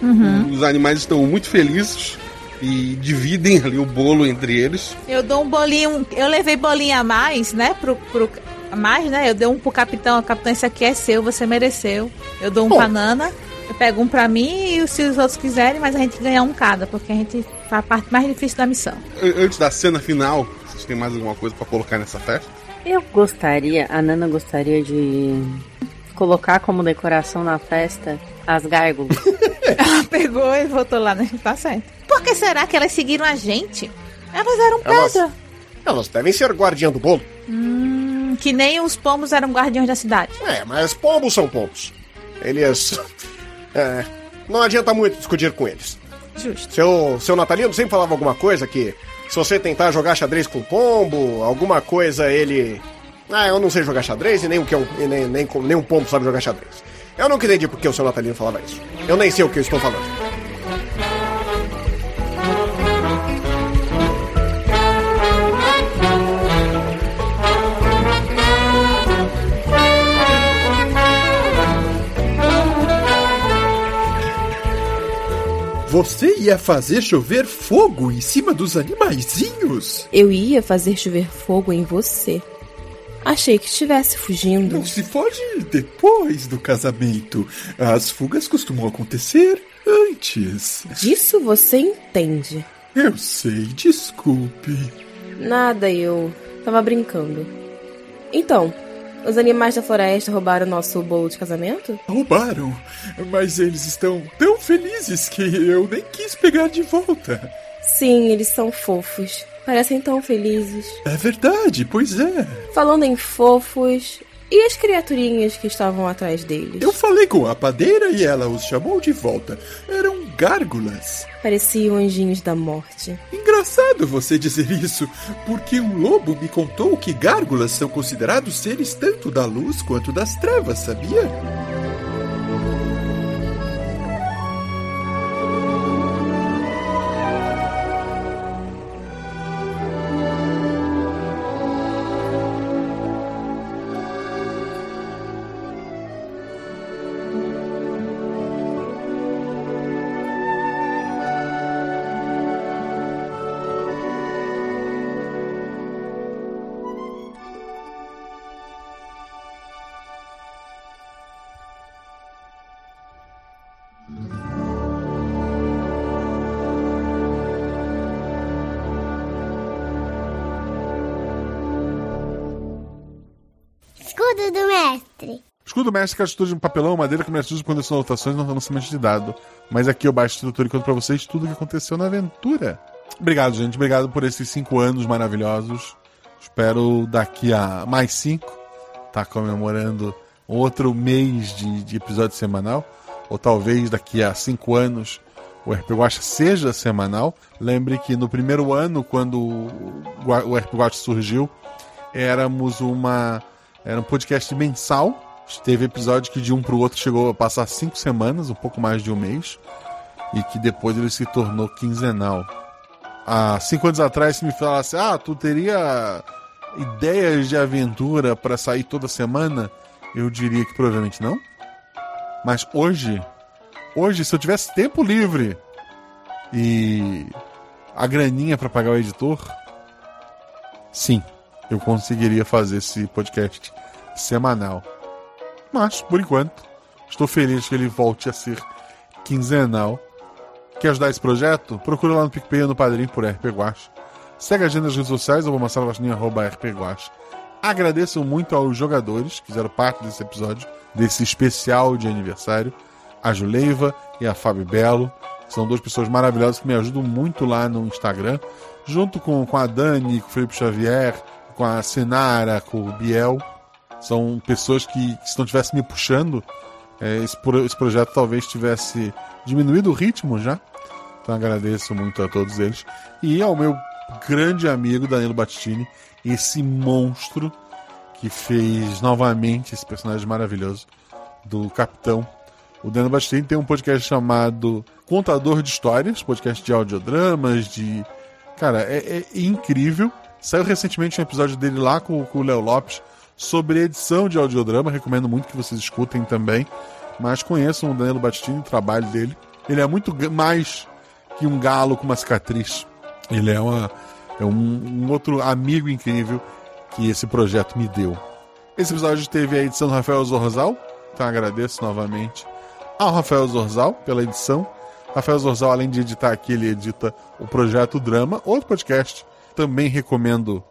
Uhum. Os animais estão muito felizes e dividem ali o bolo entre eles. Eu dou um bolinho, eu levei bolinho a mais, né? Pro, pro, a mais, né? Eu dei um pro capitão, capitão, esse aqui é seu, você mereceu. Eu dou um pra Nana, eu pego um pra mim e se os outros quiserem, mas a gente ganha um cada, porque a gente faz a parte mais difícil da missão. Antes da cena final, vocês têm mais alguma coisa para colocar nessa festa? Eu gostaria, a Nana gostaria de colocar como decoração na festa as gárgulas. Ela pegou e botou lá, né? Tá certo. Por que será que elas seguiram a gente? Elas eram Elas- pedra. Elas devem ser guardiã do bolo. Hum, que nem os pombos eram guardiões da cidade. É, mas pombos são pombos. Eles. É, não adianta muito discutir com eles. Justo. Seu, seu Natalino sempre falava alguma coisa que se você tentar jogar xadrez com pombo, alguma coisa ele. Ah, eu não sei jogar xadrez e nem, o que é um, e nem, nem, nem um pombo sabe jogar xadrez. Eu nunca entendi por que o seu Natalino falava isso. Eu nem sei o que eu estou falando. Você ia fazer chover fogo em cima dos animaizinhos? Eu ia fazer chover fogo em você. Achei que estivesse fugindo. Não se foge depois do casamento. As fugas costumam acontecer antes. Disso você entende. Eu sei, desculpe. Nada, eu tava brincando. Então, os animais da floresta roubaram nosso bolo de casamento? Roubaram, mas eles estão tão felizes que eu nem quis pegar de volta. Sim, eles são fofos. Parecem tão felizes. É verdade, pois é. Falando em fofos, e as criaturinhas que estavam atrás deles? Eu falei com a padeira e ela os chamou de volta. Eram gárgulas. Pareciam anjinhos da morte. Engraçado você dizer isso, porque um lobo me contou que gárgulas são considerados seres tanto da luz quanto das trevas, sabia? Mestre. Escudo mestre que é a estrutura de papelão, madeira quando são anotações no lançamento de dado. Mas aqui eu baixo estrutura e conto pra vocês tudo o que aconteceu na aventura. Obrigado, gente. Obrigado por esses cinco anos maravilhosos. Espero daqui a mais cinco tá comemorando outro mês de, de episódio semanal. Ou talvez daqui a cinco anos o RP seja semanal. Lembre que no primeiro ano, quando o RP surgiu, éramos uma era um podcast mensal. Teve episódio que de um para o outro chegou a passar cinco semanas, um pouco mais de um mês, e que depois ele se tornou quinzenal. Há cinco anos atrás, se me falasse, ah, tu teria ideias de aventura para sair toda semana, eu diria que provavelmente não. Mas hoje, hoje, se eu tivesse tempo livre e a graninha para pagar o editor, sim, eu conseguiria fazer esse podcast semanal. Mas, por enquanto, estou feliz que ele volte a ser quinzenal. Quer ajudar esse projeto? Procura lá no PicPay ou no Padrim por RP Guache. Segue a gente nas redes sociais, eu vou mostrar arroba RP Guache. Agradeço muito aos jogadores que fizeram parte desse episódio, desse especial de aniversário. A Juleiva e a Fábio Belo. São duas pessoas maravilhosas que me ajudam muito lá no Instagram. Junto com, com a Dani, com o Felipe Xavier, com a Senara, com o Biel. São pessoas que, que se não tivesse me puxando, é, esse, esse projeto talvez tivesse diminuído o ritmo já. Então agradeço muito a todos eles. E ao meu grande amigo Danilo Battistini, esse monstro que fez novamente esse personagem maravilhoso do Capitão. O Danilo Battistini tem um podcast chamado Contador de Histórias, podcast de audiodramas, de. Cara, é, é incrível. Saiu recentemente um episódio dele lá com, com o Léo Lopes sobre edição de audiodrama. Recomendo muito que vocês escutem também. Mas conheçam o Danilo Battistini, o trabalho dele. Ele é muito mais que um galo com uma cicatriz. Ele é, uma, é um, um outro amigo incrível que esse projeto me deu. Esse episódio teve a edição do Rafael Zorzal, então agradeço novamente ao Rafael Zorzal pela edição. Rafael Zorzal, além de editar aqui, ele edita o Projeto Drama, outro podcast. Também recomendo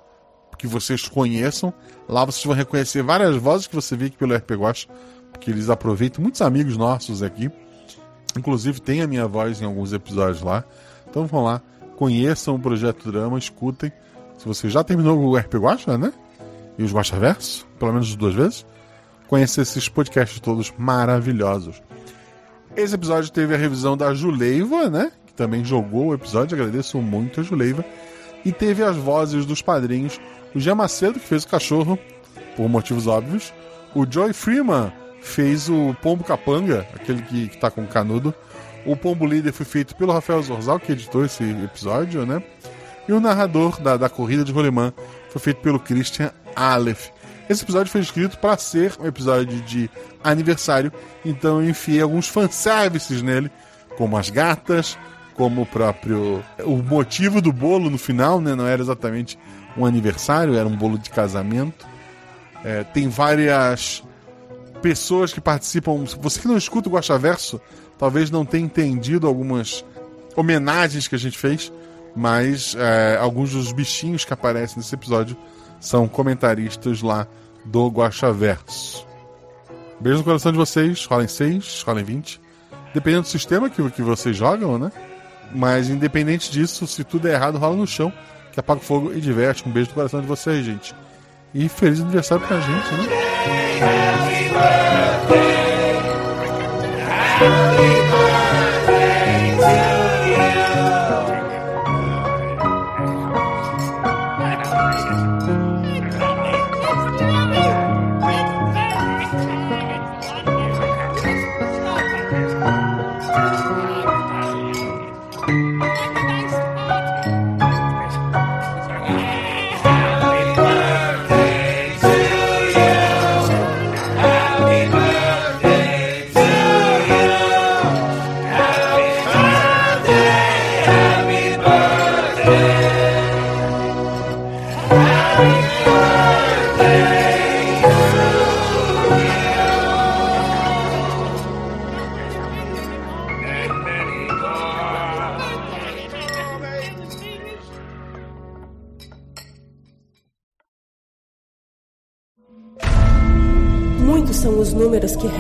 que vocês conheçam. Lá vocês vão reconhecer várias vozes que você vê aqui pelo RP Guacha, porque eles aproveitam. Muitos amigos nossos aqui. Inclusive tem a minha voz em alguns episódios lá. Então vão lá, conheçam o Projeto Drama, escutem. Se você já terminou o RP Guacha, né? e os Guaxaverso, pelo menos duas vezes, conhecer esses podcasts todos maravilhosos. Esse episódio teve a revisão da Juleiva, né? Que também jogou o episódio, agradeço muito a Juleiva. E teve as vozes dos padrinhos, o Jean Macedo, que fez o cachorro, por motivos óbvios. O Joy Freeman fez o Pombo Capanga, aquele que, que tá com canudo. O Pombo Líder foi feito pelo Rafael Zorzal, que editou esse episódio, né? E o narrador da, da corrida de rolemã foi feito pelo Christian Aleph. Esse episódio foi escrito para ser um episódio de aniversário, então eu enfiei alguns fanservices nele, como as gatas, como o próprio. O motivo do bolo no final, né? Não era exatamente um aniversário, era um bolo de casamento. É, tem várias pessoas que participam. Você que não escuta o Guaxa Verso, talvez não tenha entendido algumas homenagens que a gente fez, mas é, alguns dos bichinhos que aparecem nesse episódio são comentaristas lá do Guaxaverso. Beijo no coração de vocês, rolem 6, rolem 20. Dependendo do sistema que, que vocês jogam, né? Mas independente disso, se tudo é errado, rola no chão, que apaga o fogo e diverte. Um beijo no coração de vocês, gente. E feliz aniversário pra gente, né? Happy birthday. Happy birthday